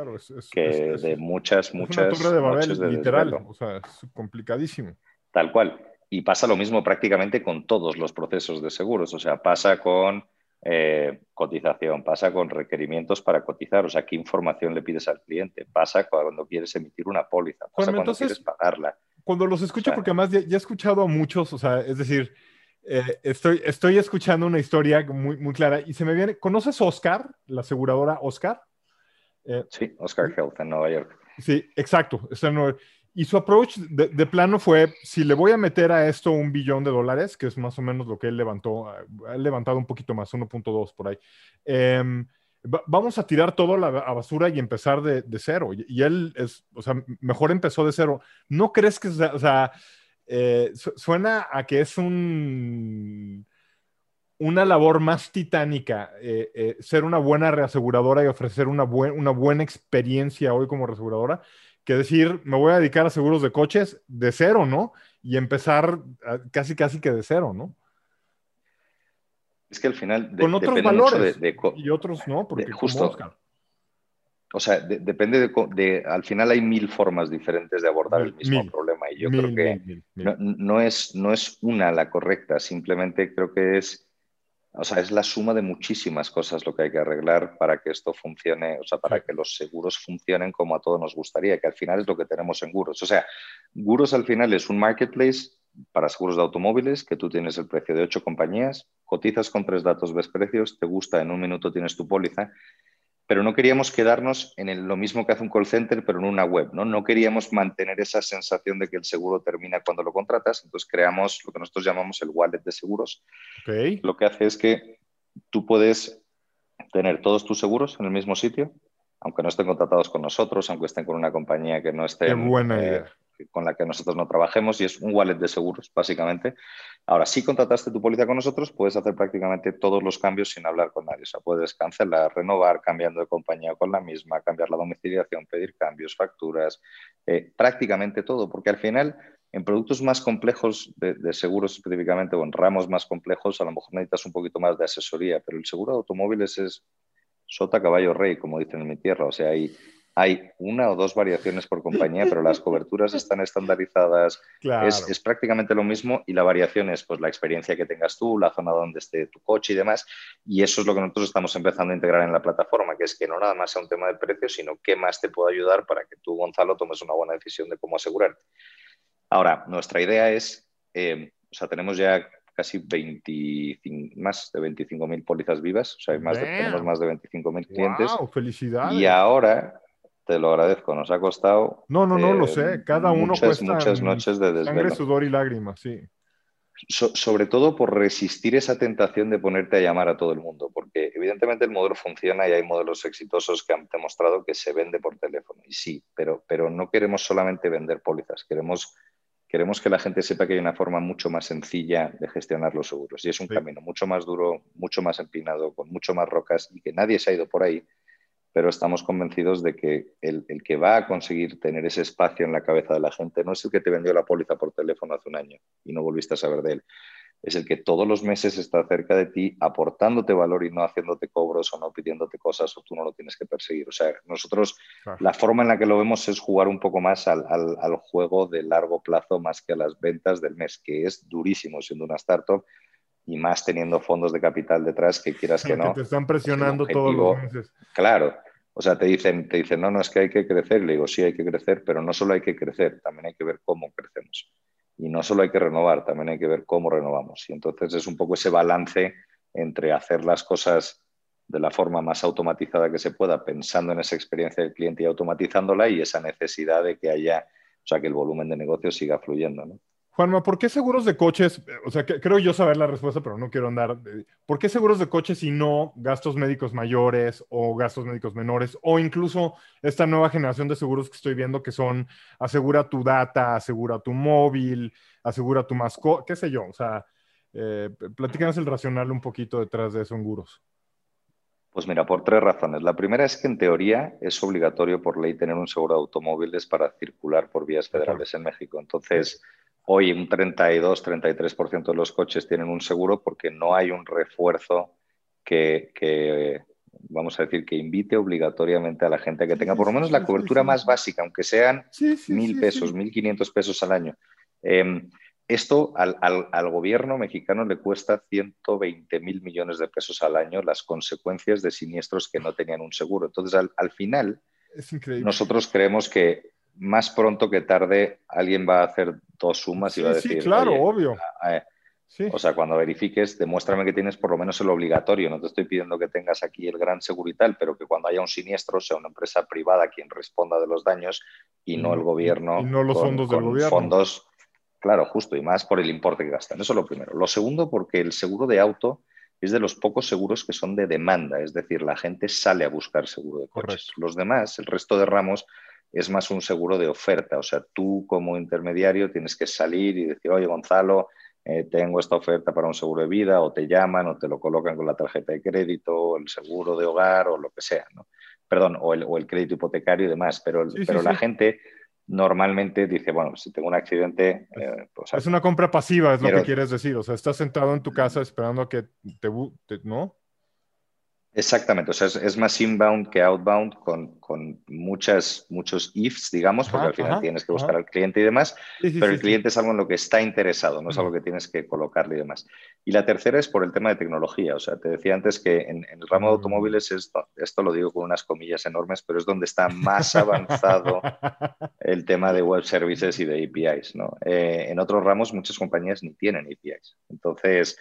que de muchas, muchas... Una torre de literal, o sea, es complicadísimo. Tal cual. Y pasa lo mismo prácticamente con todos los procesos de seguros, o sea, pasa con eh, cotización, pasa con requerimientos para cotizar, o sea, qué información le pides al cliente, pasa cuando quieres emitir una póliza, pasa cuando quieres pagarla. Cuando los escucho, porque además ya, ya, he escuchado a muchos, o sea, es decir, eh, estoy, estoy escuchando una historia muy, muy clara y se me viene. ¿Conoces Oscar, la aseguradora Oscar? Eh, sí, Oscar Health en Nueva York. Sí, exacto. Y su approach de, plano fue: si le voy a meter a esto un billón de dólares, que es más o menos lo que él levantó, ha levantado un poquito más, 1.2 por ahí. Em, vamos a tirar todo a la basura y empezar de, cero. Y, él es, o sea, mejor empezó de cero. ¿No crees que, o sea, eh, suena a que es un, una labor más titánica eh, eh, ser una buena reaseguradora y ofrecer una, una buena experiencia hoy como reaseguradora que decir, me voy a dedicar a seguros de coches de cero, ¿no? Y empezar casi, casi que de cero, ¿no? Es que al final... Con otros valores y otros no, porque justo, o sea, depende de, Al final hay mil formas diferentes de abordar el mismo problema y yo creo que no, es, no es una la correcta, simplemente creo que es... O sea, es la suma de muchísimas cosas lo que hay que arreglar para que esto funcione, o sea, para que los seguros funcionen como a todos nos gustaría, que al final es lo que tenemos en Guros. O sea, Guros al final es un marketplace para seguros de automóviles, que tú tienes el precio de ocho compañías, cotizas con tres datos, ves precios, te gusta, en un minuto tienes tu póliza pero no queríamos quedarnos en lo mismo que hace un call center, pero en una web. ¿no? no queríamos mantener esa sensación de que el seguro termina cuando lo contratas, entonces creamos lo que nosotros llamamos el wallet de seguros. Lo que hace es que tú puedes tener todos tus seguros en el mismo sitio, aunque no estén contratados con nosotros, aunque estén con una compañía que no esté... Eh, idea con la que nosotros no trabajemos y es un wallet de seguros, básicamente. Ahora, si contrataste tu póliza con nosotros, puedes hacer prácticamente todos los cambios sin hablar con nadie. O sea, puedes cancelar, renovar, cambiando de compañía con la misma, cambiar la domiciliación, pedir cambios, facturas, eh, prácticamente todo, porque al final, en productos más complejos de, seguros específicamente o en ramos más complejos, a lo mejor necesitas un poquito más de asesoría, pero el seguro de automóviles es sota caballo rey, como dicen en mi tierra. O sea, hay hay una o dos variaciones por compañía, pero las coberturas están estandarizadas. Es, prácticamente lo mismo y la variación es pues, la experiencia que tengas tú, la zona donde esté tu coche y demás. Y eso es lo que nosotros estamos empezando a integrar en la plataforma, que es que no nada más sea un tema de precio, sino qué más te puedo ayudar para que tú, Gonzalo, tomes una buena decisión de cómo asegurarte. Ahora, nuestra idea es, eh, o sea, tenemos ya casi 25, más de 25.000 pólizas vivas, o sea, más de, tenemos más de 25.000 clientes. Wow, felicidades. Y ahora te lo agradezco, nos ha costado. No, no, no, lo sé. Cada uno muchas, muchas noches de desvelo. Sangre, sudor y lágrimas, sí. sobre todo por resistir esa tentación de ponerte a llamar a todo el mundo, porque evidentemente el modelo funciona y hay modelos exitosos que han demostrado que se vende por teléfono. Y sí, pero, pero no queremos solamente vender pólizas, queremos, queremos que la gente sepa que hay una forma mucho más sencilla de gestionar los seguros. Y es un camino mucho más duro, mucho más empinado, con mucho más rocas y que nadie se ha ido por ahí pero estamos convencidos de que el, que va a conseguir tener ese espacio en la cabeza de la gente no es el que te vendió la póliza por teléfono hace un año y no volviste a saber de él. Es el que todos los meses está cerca de ti aportándote valor y no haciéndote cobros o no pidiéndote cosas o tú no lo tienes que perseguir. O sea, nosotros la forma en la que lo vemos es jugar un poco más al, al juego de largo plazo más que a las ventas del mes, que es durísimo siendo una startup y más teniendo fondos de capital detrás que quieras que no. te están presionando todos los meses. Claro. O sea, te dicen, te dicen, no, no, es que hay que crecer. Le digo, sí, hay que crecer, pero no solo hay que crecer, también hay que ver cómo crecemos. Y no solo hay que renovar, también hay que ver cómo renovamos. Y entonces es un poco ese balance entre hacer las cosas de la forma más automatizada que se pueda, pensando en esa experiencia del cliente y automatizándola y esa necesidad de que haya, o sea, que el volumen de negocio siga fluyendo. ¿no? Juanma, ¿por qué seguros de coches? O sea, creo yo saber la respuesta, pero no quiero andar. ¿Por qué seguros de coches y no gastos médicos mayores o gastos médicos menores? O incluso esta nueva generación de seguros que estoy viendo que son asegura tu data, asegura tu móvil, asegura tu mascota, qué sé yo. O sea, eh, platícanos el racional un poquito detrás de esos seguros. Pues mira, por tres razones. La primera es que en teoría es obligatorio por ley tener un seguro de automóviles para circular por vías federales en México. Entonces. Hoy un 32-33% de los coches tienen un seguro porque no hay un refuerzo que, vamos a decir, que invite obligatoriamente a la gente a que tenga por lo menos la cobertura más básica, aunque sean mil pesos, mil quinientos pesos al año. Em, esto al, gobierno mexicano le cuesta 120 mil millones de pesos al año las consecuencias de siniestros que no tenían un seguro. Entonces, al, final, nosotros creemos que más pronto que tarde alguien va a hacer dos sumas y va a decir. Sí, claro, obvio. O sea, cuando verifiques, demuéstrame que tienes por lo menos el obligatorio. No te estoy pidiendo que tengas aquí el gran segurital, pero que cuando haya un siniestro sea una empresa privada quien responda de los daños y no el gobierno. Y no los fondos del gobierno. Fondos, claro, justo, y más por el importe que gastan. Eso es lo primero. Lo segundo, porque el seguro de auto es de los pocos seguros que son de demanda, es decir, la gente sale a buscar seguro de coches. Los demás, el resto de ramos, es más un seguro de oferta. O sea, tú como intermediario tienes que salir y decir, oye, Gonzalo, eh, tengo esta oferta para un seguro de vida, o te llaman o te lo colocan con la tarjeta de crédito, el seguro de hogar o lo que sea, ¿no? Perdón, o el, crédito hipotecario y demás, pero, pero la gente normalmente dice, bueno, si tengo un accidente... Eh, pues, es una compra pasiva, es lo que quieres decir. O sea, estás sentado en tu casa esperando a que te... ¿No? Exactamente, o sea, es, más inbound que outbound con, con, muchas, muchos ifs, digamos, porque al final tienes que buscar al cliente y demás, pero el cliente es algo en lo que está interesado, no es algo que tienes que colocarle y demás. Y la tercera es por el tema de tecnología, o sea, te decía antes que en, el ramo de mm. automóviles, esto, esto lo digo con unas comillas enormes, pero es donde está más avanzado el tema de web services y de APIs, ¿no? Eh, en otros ramos muchas compañías ni tienen APIs. Entonces,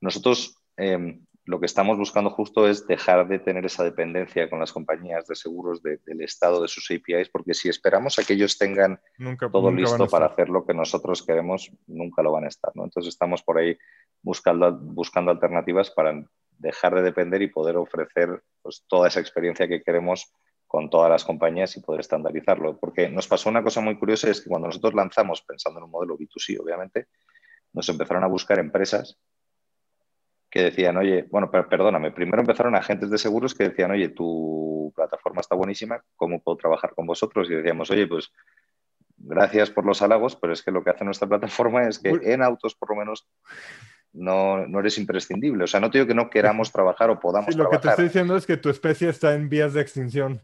nosotros... Em, lo que estamos buscando justo es dejar de tener esa dependencia con las compañías de seguros del estado de sus APIs, porque si esperamos a que ellos tengan todo listo para hacer lo que nosotros queremos, nunca lo van a estar. ¿no? Entonces estamos por ahí buscando, buscando alternativas para dejar de depender y poder ofrecer pues, toda esa experiencia que queremos con todas las compañías y poder estandarizarlo. Porque nos pasó una cosa muy curiosa, es que cuando nosotros lanzamos, pensando en un modelo B2C, obviamente, nos empezaron a buscar empresas que decían, oye, bueno, perdóname, primero empezaron agentes de seguros que decían, oye, tu plataforma está buenísima, ¿cómo puedo trabajar con vosotros? Y decíamos, oye, pues gracias por los halagos, pero es que lo que hace nuestra plataforma es que en autos, por lo menos, no, no eres imprescindible. O sea, no te digo que no queramos trabajar o podamos sí, lo que te estoy diciendo es que tu especie está en vías de extinción.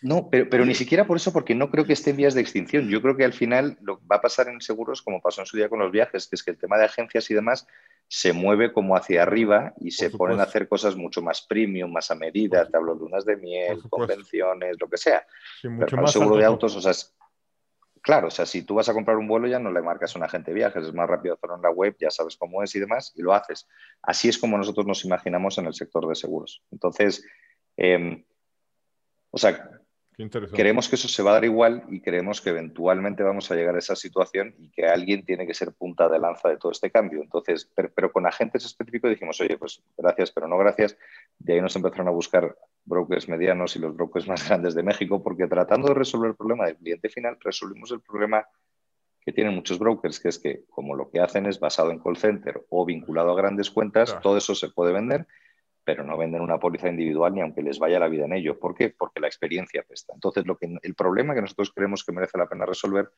No, pero, ni siquiera por eso, porque no creo que esté en vías de extinción. Yo creo que al final lo va a pasar en seguros, como pasó en su día con los viajes, que es que el tema de agencias y demás se mueve como hacia arriba y se ponen a hacer cosas mucho más premium, más a medida, te hablo de lunas de miel, convenciones, lo que sea. mucho más seguro de autos, o sea, claro, o sea, si tú vas a comprar un vuelo ya no le marcas a un agente de viajes, es más rápido hacerlo en la web, ya sabes cómo es y demás, y lo haces. Así es como nosotros nos imaginamos en el sector de seguros. Entonces, em, o sea, Creemos que eso se va a dar igual y creemos que eventualmente vamos a llegar a esa situación y que alguien tiene que ser punta de lanza de todo este cambio. Entonces, pero, con agentes específicos dijimos, oye, pues gracias, pero no gracias. De ahí nos empezaron a buscar brokers medianos y los brokers más grandes de México, porque tratando de resolver el problema del cliente final, resolvimos el problema que tienen muchos brokers, que es que como lo que hacen es basado en call center o vinculado a grandes cuentas, todo eso se puede vender pero no venden una póliza individual ni aunque les vaya la vida en ello. ¿Por qué? Porque la experiencia pesta. Entonces, lo que, el problema que nosotros creemos que merece la pena resolver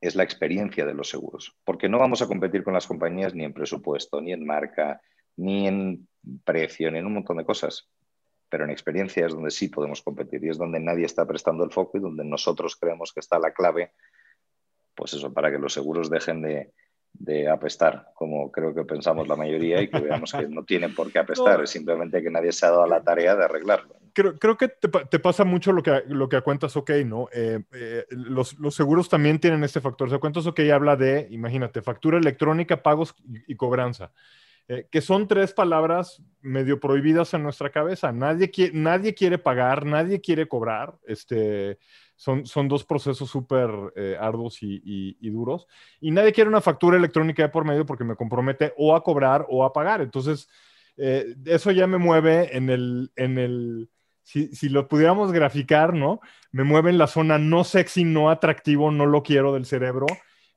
es la experiencia de los seguros, porque no vamos a competir con las compañías ni en presupuesto, ni en marca, ni en precio, ni en un montón de cosas. Pero en experiencia es donde sí podemos competir y es donde nadie está prestando el foco y donde nosotros creemos que está la clave, pues eso, para que los seguros dejen de, de apestar, como creo que pensamos la mayoría y que veamos que no tienen por qué apestar, es simplemente que nadie se ha dado la tarea de arreglarlo. Creo, creo que te, pasa mucho lo que, lo que cuentas OK, ¿no? Eh, eh, los, los, seguros también tienen este factor. O sea, cuentas OK habla de, imagínate, factura electrónica, pagos y, cobranza. Eh, que son tres palabras medio prohibidas en nuestra cabeza. Nadie, quiere, nadie quiere pagar, nadie quiere cobrar. Este, son, dos procesos súper eh, arduos y, duros. Y nadie quiere una factura electrónica de por medio porque me compromete o a cobrar o a pagar. Entonces, eh, eso ya me mueve en el, en el si, lo pudiéramos graficar, ¿no? Me mueve en la zona no sexy, no atractivo, no lo quiero del cerebro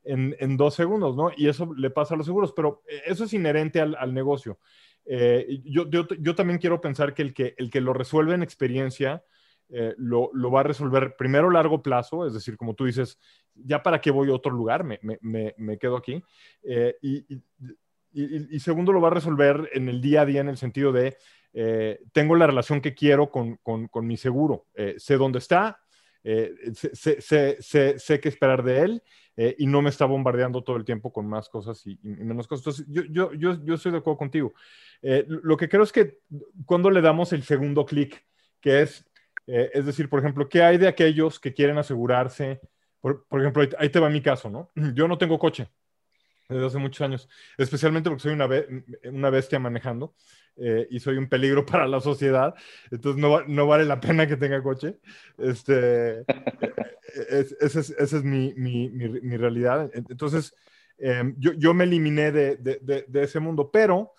en, dos segundos, ¿no? Y eso le pasa a los seguros, pero eh, eso es inherente al, negocio. yo, yo, también quiero pensar que el que, el que lo resuelve en experiencia, eh, lo, va a resolver primero a largo plazo, es decir, como tú dices, ya para qué voy a otro lugar, me, quedo aquí. Eh, y, segundo, lo va a resolver en el día a día en el sentido de, eh, tengo la relación que quiero con, mi seguro, sé dónde está, sé, qué esperar de él y no me está bombardeando todo el tiempo con más cosas y, menos cosas. Entonces, yo, yo, yo, yo, estoy de acuerdo contigo. lo que creo es que cuando le damos el segundo clic, que es eh, es decir, por ejemplo, ¿qué hay de aquellos que quieren asegurarse? Por, ejemplo, ahí, te va mi caso, ¿no? Yo no tengo coche desde hace muchos años, especialmente porque soy una, una bestia manejando eh, y soy un peligro para la sociedad, entonces no, no vale la pena que tenga coche. Este, eh, esa es, es mi, mi, realidad. Entonces, em, yo, yo, me eliminé de, de, de ese mundo, pero,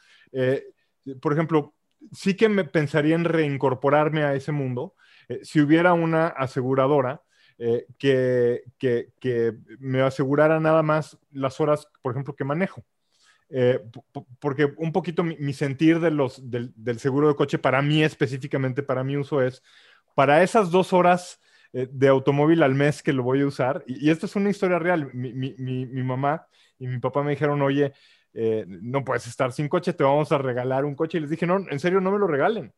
por ejemplo, sí que me pensaría en reincorporarme a ese mundo eh, si hubiera una aseguradora eh, que, me asegurara nada más las horas, por ejemplo, que manejo. Eh, porque un poquito mi, sentir de los, del, seguro de coche para mí específicamente, para mi uso es, para esas dos horas de automóvil al mes que lo voy a usar, y, esto es una historia real, mi, mamá y mi papá me dijeron, oye, no puedes estar sin coche, te vamos a regalar un coche, y les dije, no, en serio, no me lo regalen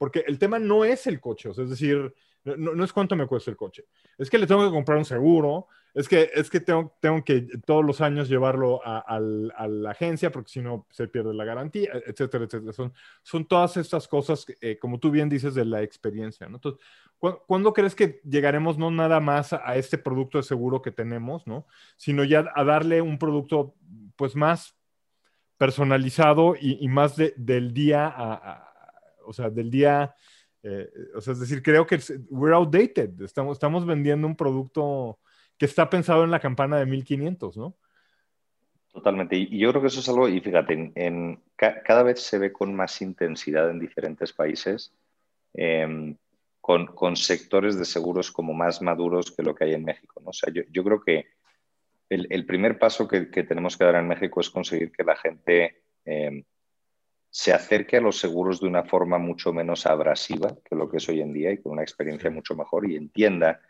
porque el tema no es el coche, o sea, es decir, no, es cuánto me cuesta el coche, es que le tengo que comprar un seguro, es que, es que tengo, tengo que todos los años llevarlo a, la agencia porque si no se pierde la garantía, etcétera, etcétera. Son, son todas estas cosas, eh, como tú bien dices, de la experiencia. ¿no? Entonces, ¿cuándo crees que llegaremos no nada más a, este producto de seguro que tenemos, ¿no? sino ya a darle un producto pues más personalizado y, más del día a o sea, del día, eh, o sea, es decir, creo que we're outdated, estamos, estamos vendiendo un producto que está pensado en la campana de 1500, ¿no? Totalmente. Y yo creo que eso es algo, y fíjate, en, cada vez se ve con más intensidad en diferentes países, em, con, sectores de seguros como más maduros que lo que hay en México. ¿no? O sea, yo, creo que el, primer paso que, tenemos que dar en México es conseguir que la gente em, se acerque a los seguros de una forma mucho menos abrasiva que lo que es hoy en día y con una experiencia mucho mejor y entienda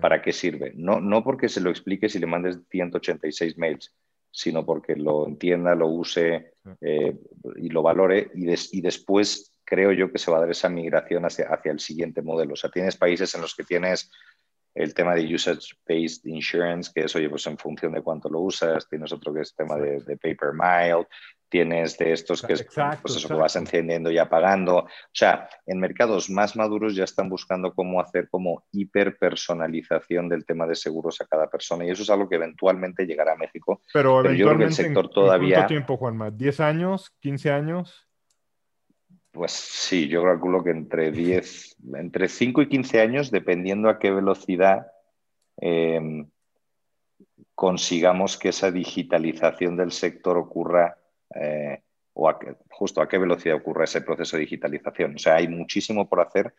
para qué sirve. No, no porque se lo expliques y le mandes 186 mails, sino porque lo entienda, lo use eh, y lo valore y, y, después creo yo que se va a dar esa migración hacia, hacia el siguiente modelo. O sea, tienes países en los que tienes el tema de usage-based insurance, que es, oye, pues en función de cuánto lo usas, tienes otro que es tema de, de paper mile, tienes de estos que es pues eso que vas encendiendo y apagando. O sea, en mercados más maduros ya están buscando cómo hacer como hiperpersonalización del tema de seguros a cada persona y eso es algo que eventualmente llegará a México. Pero, yo creo que el sector todavía... ¿Cuánto tiempo, Juanma? ¿10 años? ¿15 años? Pues sí, yo calculo que entre 10, entre 5 y 15 años, dependiendo a qué velocidad em, consigamos que esa digitalización del sector ocurra eh, o justo a qué velocidad ocurre ese proceso de digitalización. O sea, hay muchísimo por hacer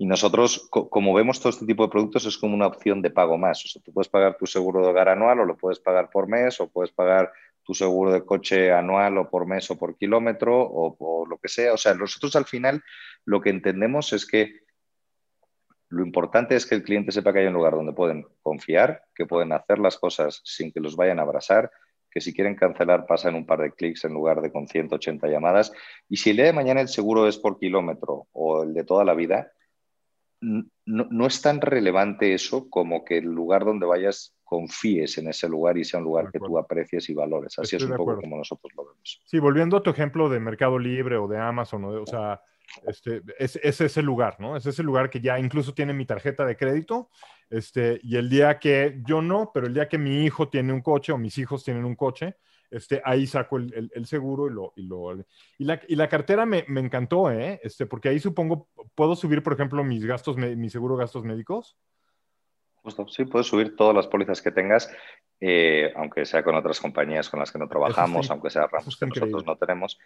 y nosotros, como vemos todo este tipo de productos, es como una opción de pago más. O sea, tú puedes pagar tu seguro de hogar anual o lo puedes pagar por mes o puedes pagar tu seguro de coche anual o por mes o por kilómetro o, por lo que sea. O sea, nosotros al final lo que entendemos es que lo importante es que el cliente sepa que hay un lugar donde pueden confiar, que pueden hacer las cosas sin que los vayan a abrazar, que si quieren cancelar pasan un par de clics en lugar de con 180 llamadas. Y si el día de mañana el seguro es por kilómetro o el de toda la vida, no, es tan relevante eso como que el lugar donde vayas confíes en ese lugar y sea un lugar que tú aprecies y valores. Así es un poco como nosotros lo vemos. Sí, volviendo a tu ejemplo de Mercado Libre o de Amazon, o, sea, este, es, es, ese lugar, ¿no? Es ese lugar que ya incluso tiene mi tarjeta de crédito, este, y el día que yo no, pero el día que mi hijo tiene un coche o mis hijos tienen un coche, este, ahí saco el, el, seguro y lo, y lo... Y la, y la cartera me, me, encantó, ¿eh? Este, porque ahí supongo, puedo subir, por ejemplo, mis gastos, mi seguro gastos médicos. Justo, sí, puedes subir todas las pólizas que tengas, eh, aunque sea con otras compañías con las que no trabajamos, aunque sea ramos que nosotros no tenemos.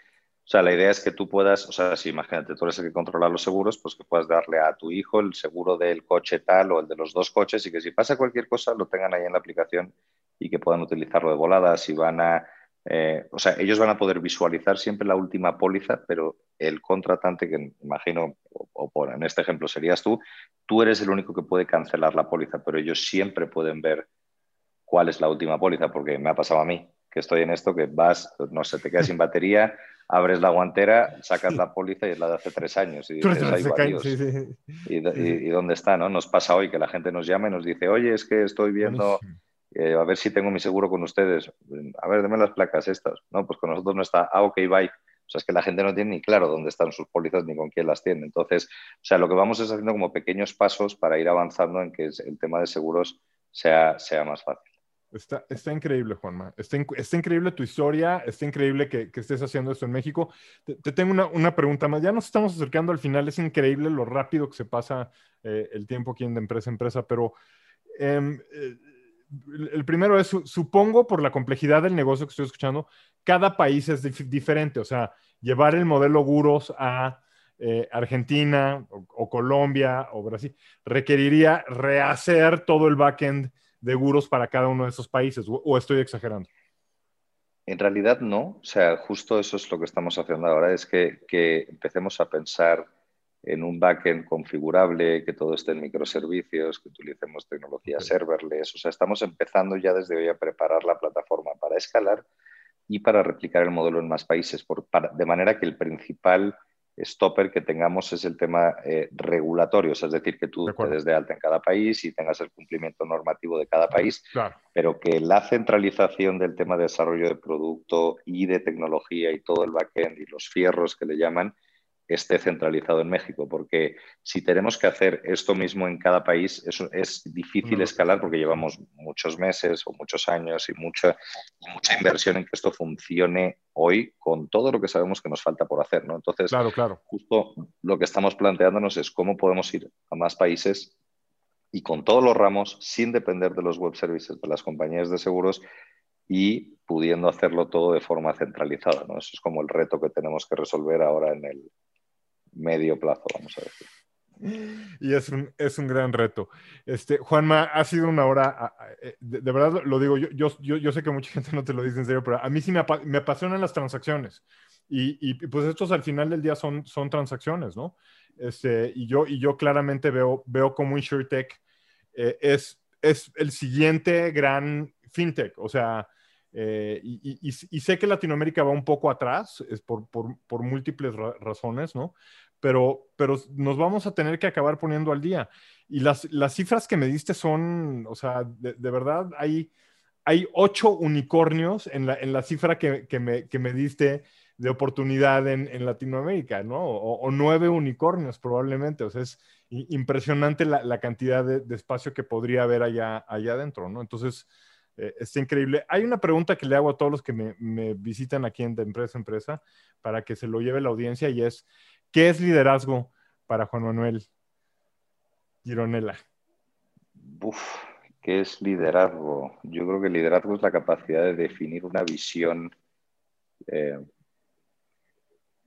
O sea, la idea es que tú puedas, o sea, si imagínate, tú eres el que controla los seguros, pues que puedas darle a tu hijo el seguro del coche tal o el de los dos coches y que si pasa cualquier cosa lo tengan ahí en la aplicación y que puedan utilizarlo de volada, si van a, eh, o sea, ellos van a poder visualizar siempre la última póliza, pero el contratante, que imagino, o, por, en este ejemplo serías tú, tú eres el único que puede cancelar la póliza, pero ellos siempre pueden ver cuál es la última póliza, porque me ha pasado a mí, que estoy en esto, que vas, no sé, te quedas sin batería, abres la guantera, sacas la póliza y es la de hace tres años. Y ¿Y, dónde está? ¿no? Nos pasa hoy que la gente nos llama y nos dice, oye, es que estoy viendo... Eh, a ver si tengo mi seguro con ustedes. A ver, deme las placas estas. No, pues con nosotros no está. Ah, ok, bye. O sea, es que la gente no tiene ni claro dónde están sus pólizas ni con quién las tiene. Entonces, o sea, lo que vamos es haciendo como pequeños pasos para ir avanzando en que el tema de seguros sea, sea más fácil. Está, está increíble, Juanma. Está, está, increíble tu historia, está increíble que, que estés haciendo esto en México. Te, tengo una, una, pregunta más. Ya nos estamos acercando al final. Es increíble lo rápido que se pasa eh, el tiempo aquí en de empresa a empresa, pero em, eh, el primero es, supongo por la complejidad del negocio que estoy escuchando, cada país es diferente. O sea, llevar el modelo Guros a eh, Argentina o, Colombia o Brasil requeriría rehacer todo el backend de Guros para cada uno de esos países. o estoy exagerando? En realidad no. O sea, justo eso es lo que estamos haciendo ahora, es que, que empecemos a pensar en un backend configurable, que todo esté en microservicios, que utilicemos tecnología serverless. O sea, estamos empezando ya desde hoy a preparar la plataforma para escalar y para replicar el modelo en más países, de manera que el principal stopper que tengamos es el tema eh, regulatorio, es decir, que tú te des de alta en cada país y tengas el cumplimiento normativo de cada país, pero que la centralización del tema de desarrollo de producto y de tecnología y todo el backend y los fierros que le llaman, esté centralizado en México, porque si tenemos que hacer esto mismo en cada país, eso es difícil escalar porque llevamos muchos meses o muchos años y mucha, mucha inversión en que esto funcione hoy con todo lo que sabemos que nos falta por hacer. ¿no? Entonces, claro, claro. justo lo que estamos planteándonos es cómo podemos ir a más países y con todos los ramos, sin depender de los web services de las compañías de seguros y pudiendo hacerlo todo de forma centralizada. ¿no? Eso es como el reto que tenemos que resolver ahora en el, medio plazo, vamos a decir. Y es un, es un gran reto. Este, Juanma, ha sido una hora, eh, de, verdad lo digo, yo, yo, yo, sé que mucha gente no te lo dice en serio, pero a mí sí me, me apasionan las transacciones. Y, y, pues estos al final del día son, son transacciones, ¿no? Este, y, yo, y yo claramente veo, veo como InsurTech eh, es, es el siguiente gran fintech. O sea, eh, y, sé que Latinoamérica va un poco atrás, es por, por, múltiples razones, ¿no? Pero, pero nos vamos a tener que acabar poniendo al día. Y las, las cifras que me diste son, o sea, de, verdad, hay, hay ocho unicornios en la, en la cifra que, que, me, que me diste de oportunidad en, en Latinoamérica, ¿no? O, nueve unicornios probablemente. O sea, es impresionante la, la cantidad de, de, espacio que podría haber allá, allá adentro, ¿no? Entonces, eh, está increíble. Hay una pregunta que le hago a todos los que me, visitan aquí en de Empresa Empresa para que se lo lleve la audiencia y es, ¿qué es liderazgo para Juan Manuel Gironella? Uf, ¿qué es liderazgo? Yo creo que liderazgo es la capacidad de definir una visión eh,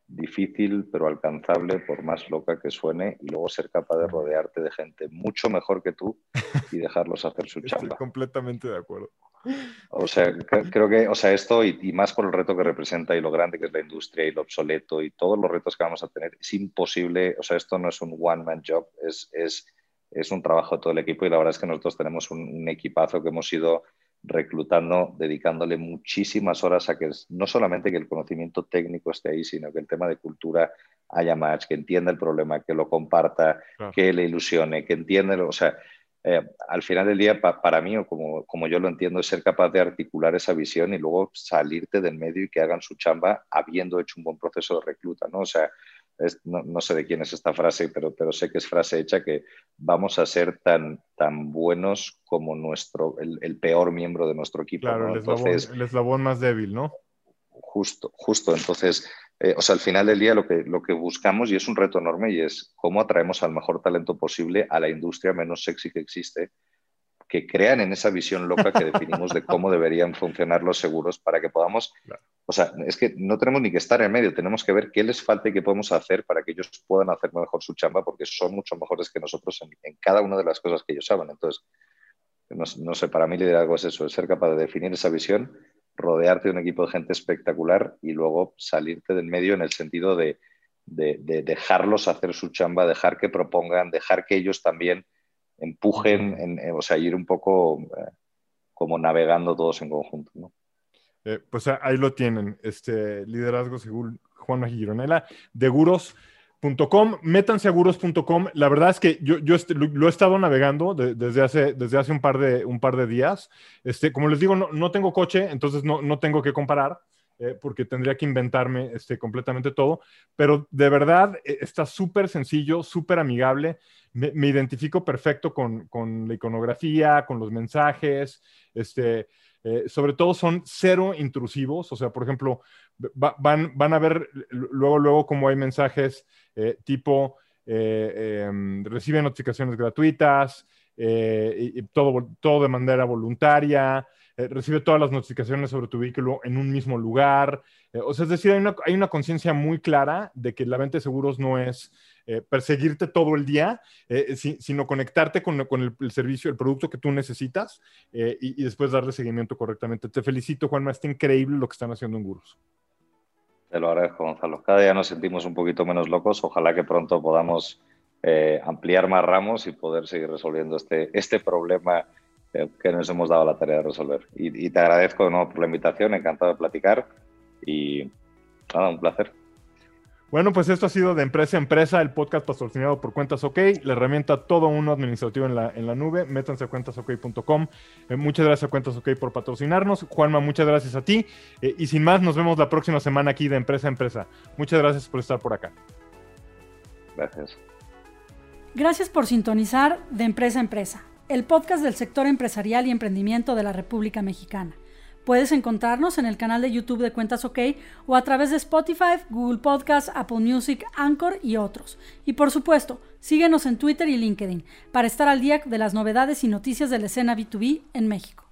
difícil pero alcanzable por más loca que suene y luego ser capaz de rodearte de gente mucho mejor que tú y dejarlos hacer su chamba. Estoy completamente de acuerdo. O sea, creo que, o sea, esto y, más por el reto que representa y lo grande que es la industria y lo obsoleto y todos los retos que vamos a tener, es imposible, o sea, esto no es un one-man job, es, es, es, un trabajo de todo el equipo y la verdad es que nosotros tenemos un, un equipazo que hemos ido reclutando, dedicándole muchísimas horas a que no solamente que el conocimiento técnico esté ahí, sino que el tema de cultura haya más, que entienda el problema, que lo comparta, que le ilusione, que entienda, o sea, eh, al final del día, para mí, o como, como yo lo entiendo, es ser capaz de articular esa visión y luego salirte del medio y que hagan su chamba habiendo hecho un buen proceso de recluta, ¿no? O sea, no, sé de quién es esta frase, pero, pero sé que es frase hecha que vamos a ser tan, tan buenos como nuestro, el, peor miembro de nuestro equipo. Claro, el, eslabón, el eslabón más débil, ¿no? Justo, justo. Entonces, eh, o sea, al final del día lo que, lo que buscamos, y es un reto enorme, y es cómo atraemos al mejor talento posible a la industria menos sexy que existe, que crean en esa visión loca que definimos de cómo deberían funcionar los seguros para que podamos, o sea, es que no tenemos ni que estar en medio, tenemos que ver qué les falta y qué podemos hacer para que ellos puedan hacer mejor su chamba, porque son mucho mejores que nosotros en, cada una de las cosas que ellos saben. Entonces, no, no sé, para mí liderazgo es eso, es ser capaz de definir esa visión rodearte de un equipo de gente espectacular y luego salirte del medio en el sentido de, dejarlos hacer su chamba, dejar que propongan, dejar que ellos también empujen, o sea, ir un poco eh, como navegando todos en conjunto. ¿no? Eh, pues ahí lo tienen, este liderazgo según Juan Gironela, de Guros .com, métanse a guros.com. La verdad es que yo, yo lo, he estado navegando desde, hace, desde hace un par de, un par de días. Este, como les digo, no, no tengo coche, entonces no, no tengo que comparar. Eh, porque tendría que inventarme este, completamente todo, pero de verdad eh, está súper sencillo, súper amigable, me, identifico perfecto con, la iconografía, con los mensajes, este, eh, sobre todo son cero intrusivos, o sea, por ejemplo, van, a ver luego, luego como hay mensajes eh, tipo, em, recibe notificaciones gratuitas, y, todo de manera voluntaria, recibe todas las notificaciones sobre tu vehículo en un mismo lugar. o sea, es decir, hay una, hay una conciencia muy clara de que la venta de seguros no es eh, perseguirte todo el día, eh, sino conectarte con, el, servicio, el producto que tú necesitas eh, y, después darle seguimiento correctamente. Te felicito, Juanma, está increíble lo que están haciendo en Gurus. Te lo agradezco, Gonzalo. Cada día nos sentimos un poquito menos locos. Ojalá que pronto podamos ampliar más ramos y poder seguir resolviendo este, este problema que nos hemos dado la tarea de resolver. Y, te agradezco de nuevo por la invitación, encantado de platicar y nada, un placer. Bueno, pues esto ha sido de Empresa a Empresa, el podcast patrocinado por Cuentas OK, la herramienta todo uno administrativo en la, en la nube. Métanse a cuentasok.com. Eh, muchas gracias a Cuentas OK por patrocinarnos. Juanma, muchas gracias a ti. Eh, y sin más, nos vemos la próxima semana aquí de Empresa a Empresa. Muchas gracias por estar por acá. Gracias. Gracias por sintonizar de Empresa a Empresa, el podcast del sector empresarial y emprendimiento de la República Mexicana. Puedes encontrarnos en el canal de YouTube de Cuentas OK o a través de Spotify, Google Podcasts, Apple Music, Anchor y otros. Y por supuesto, síguenos en Twitter y LinkedIn para estar al día de las novedades y noticias de la escena B2B en México.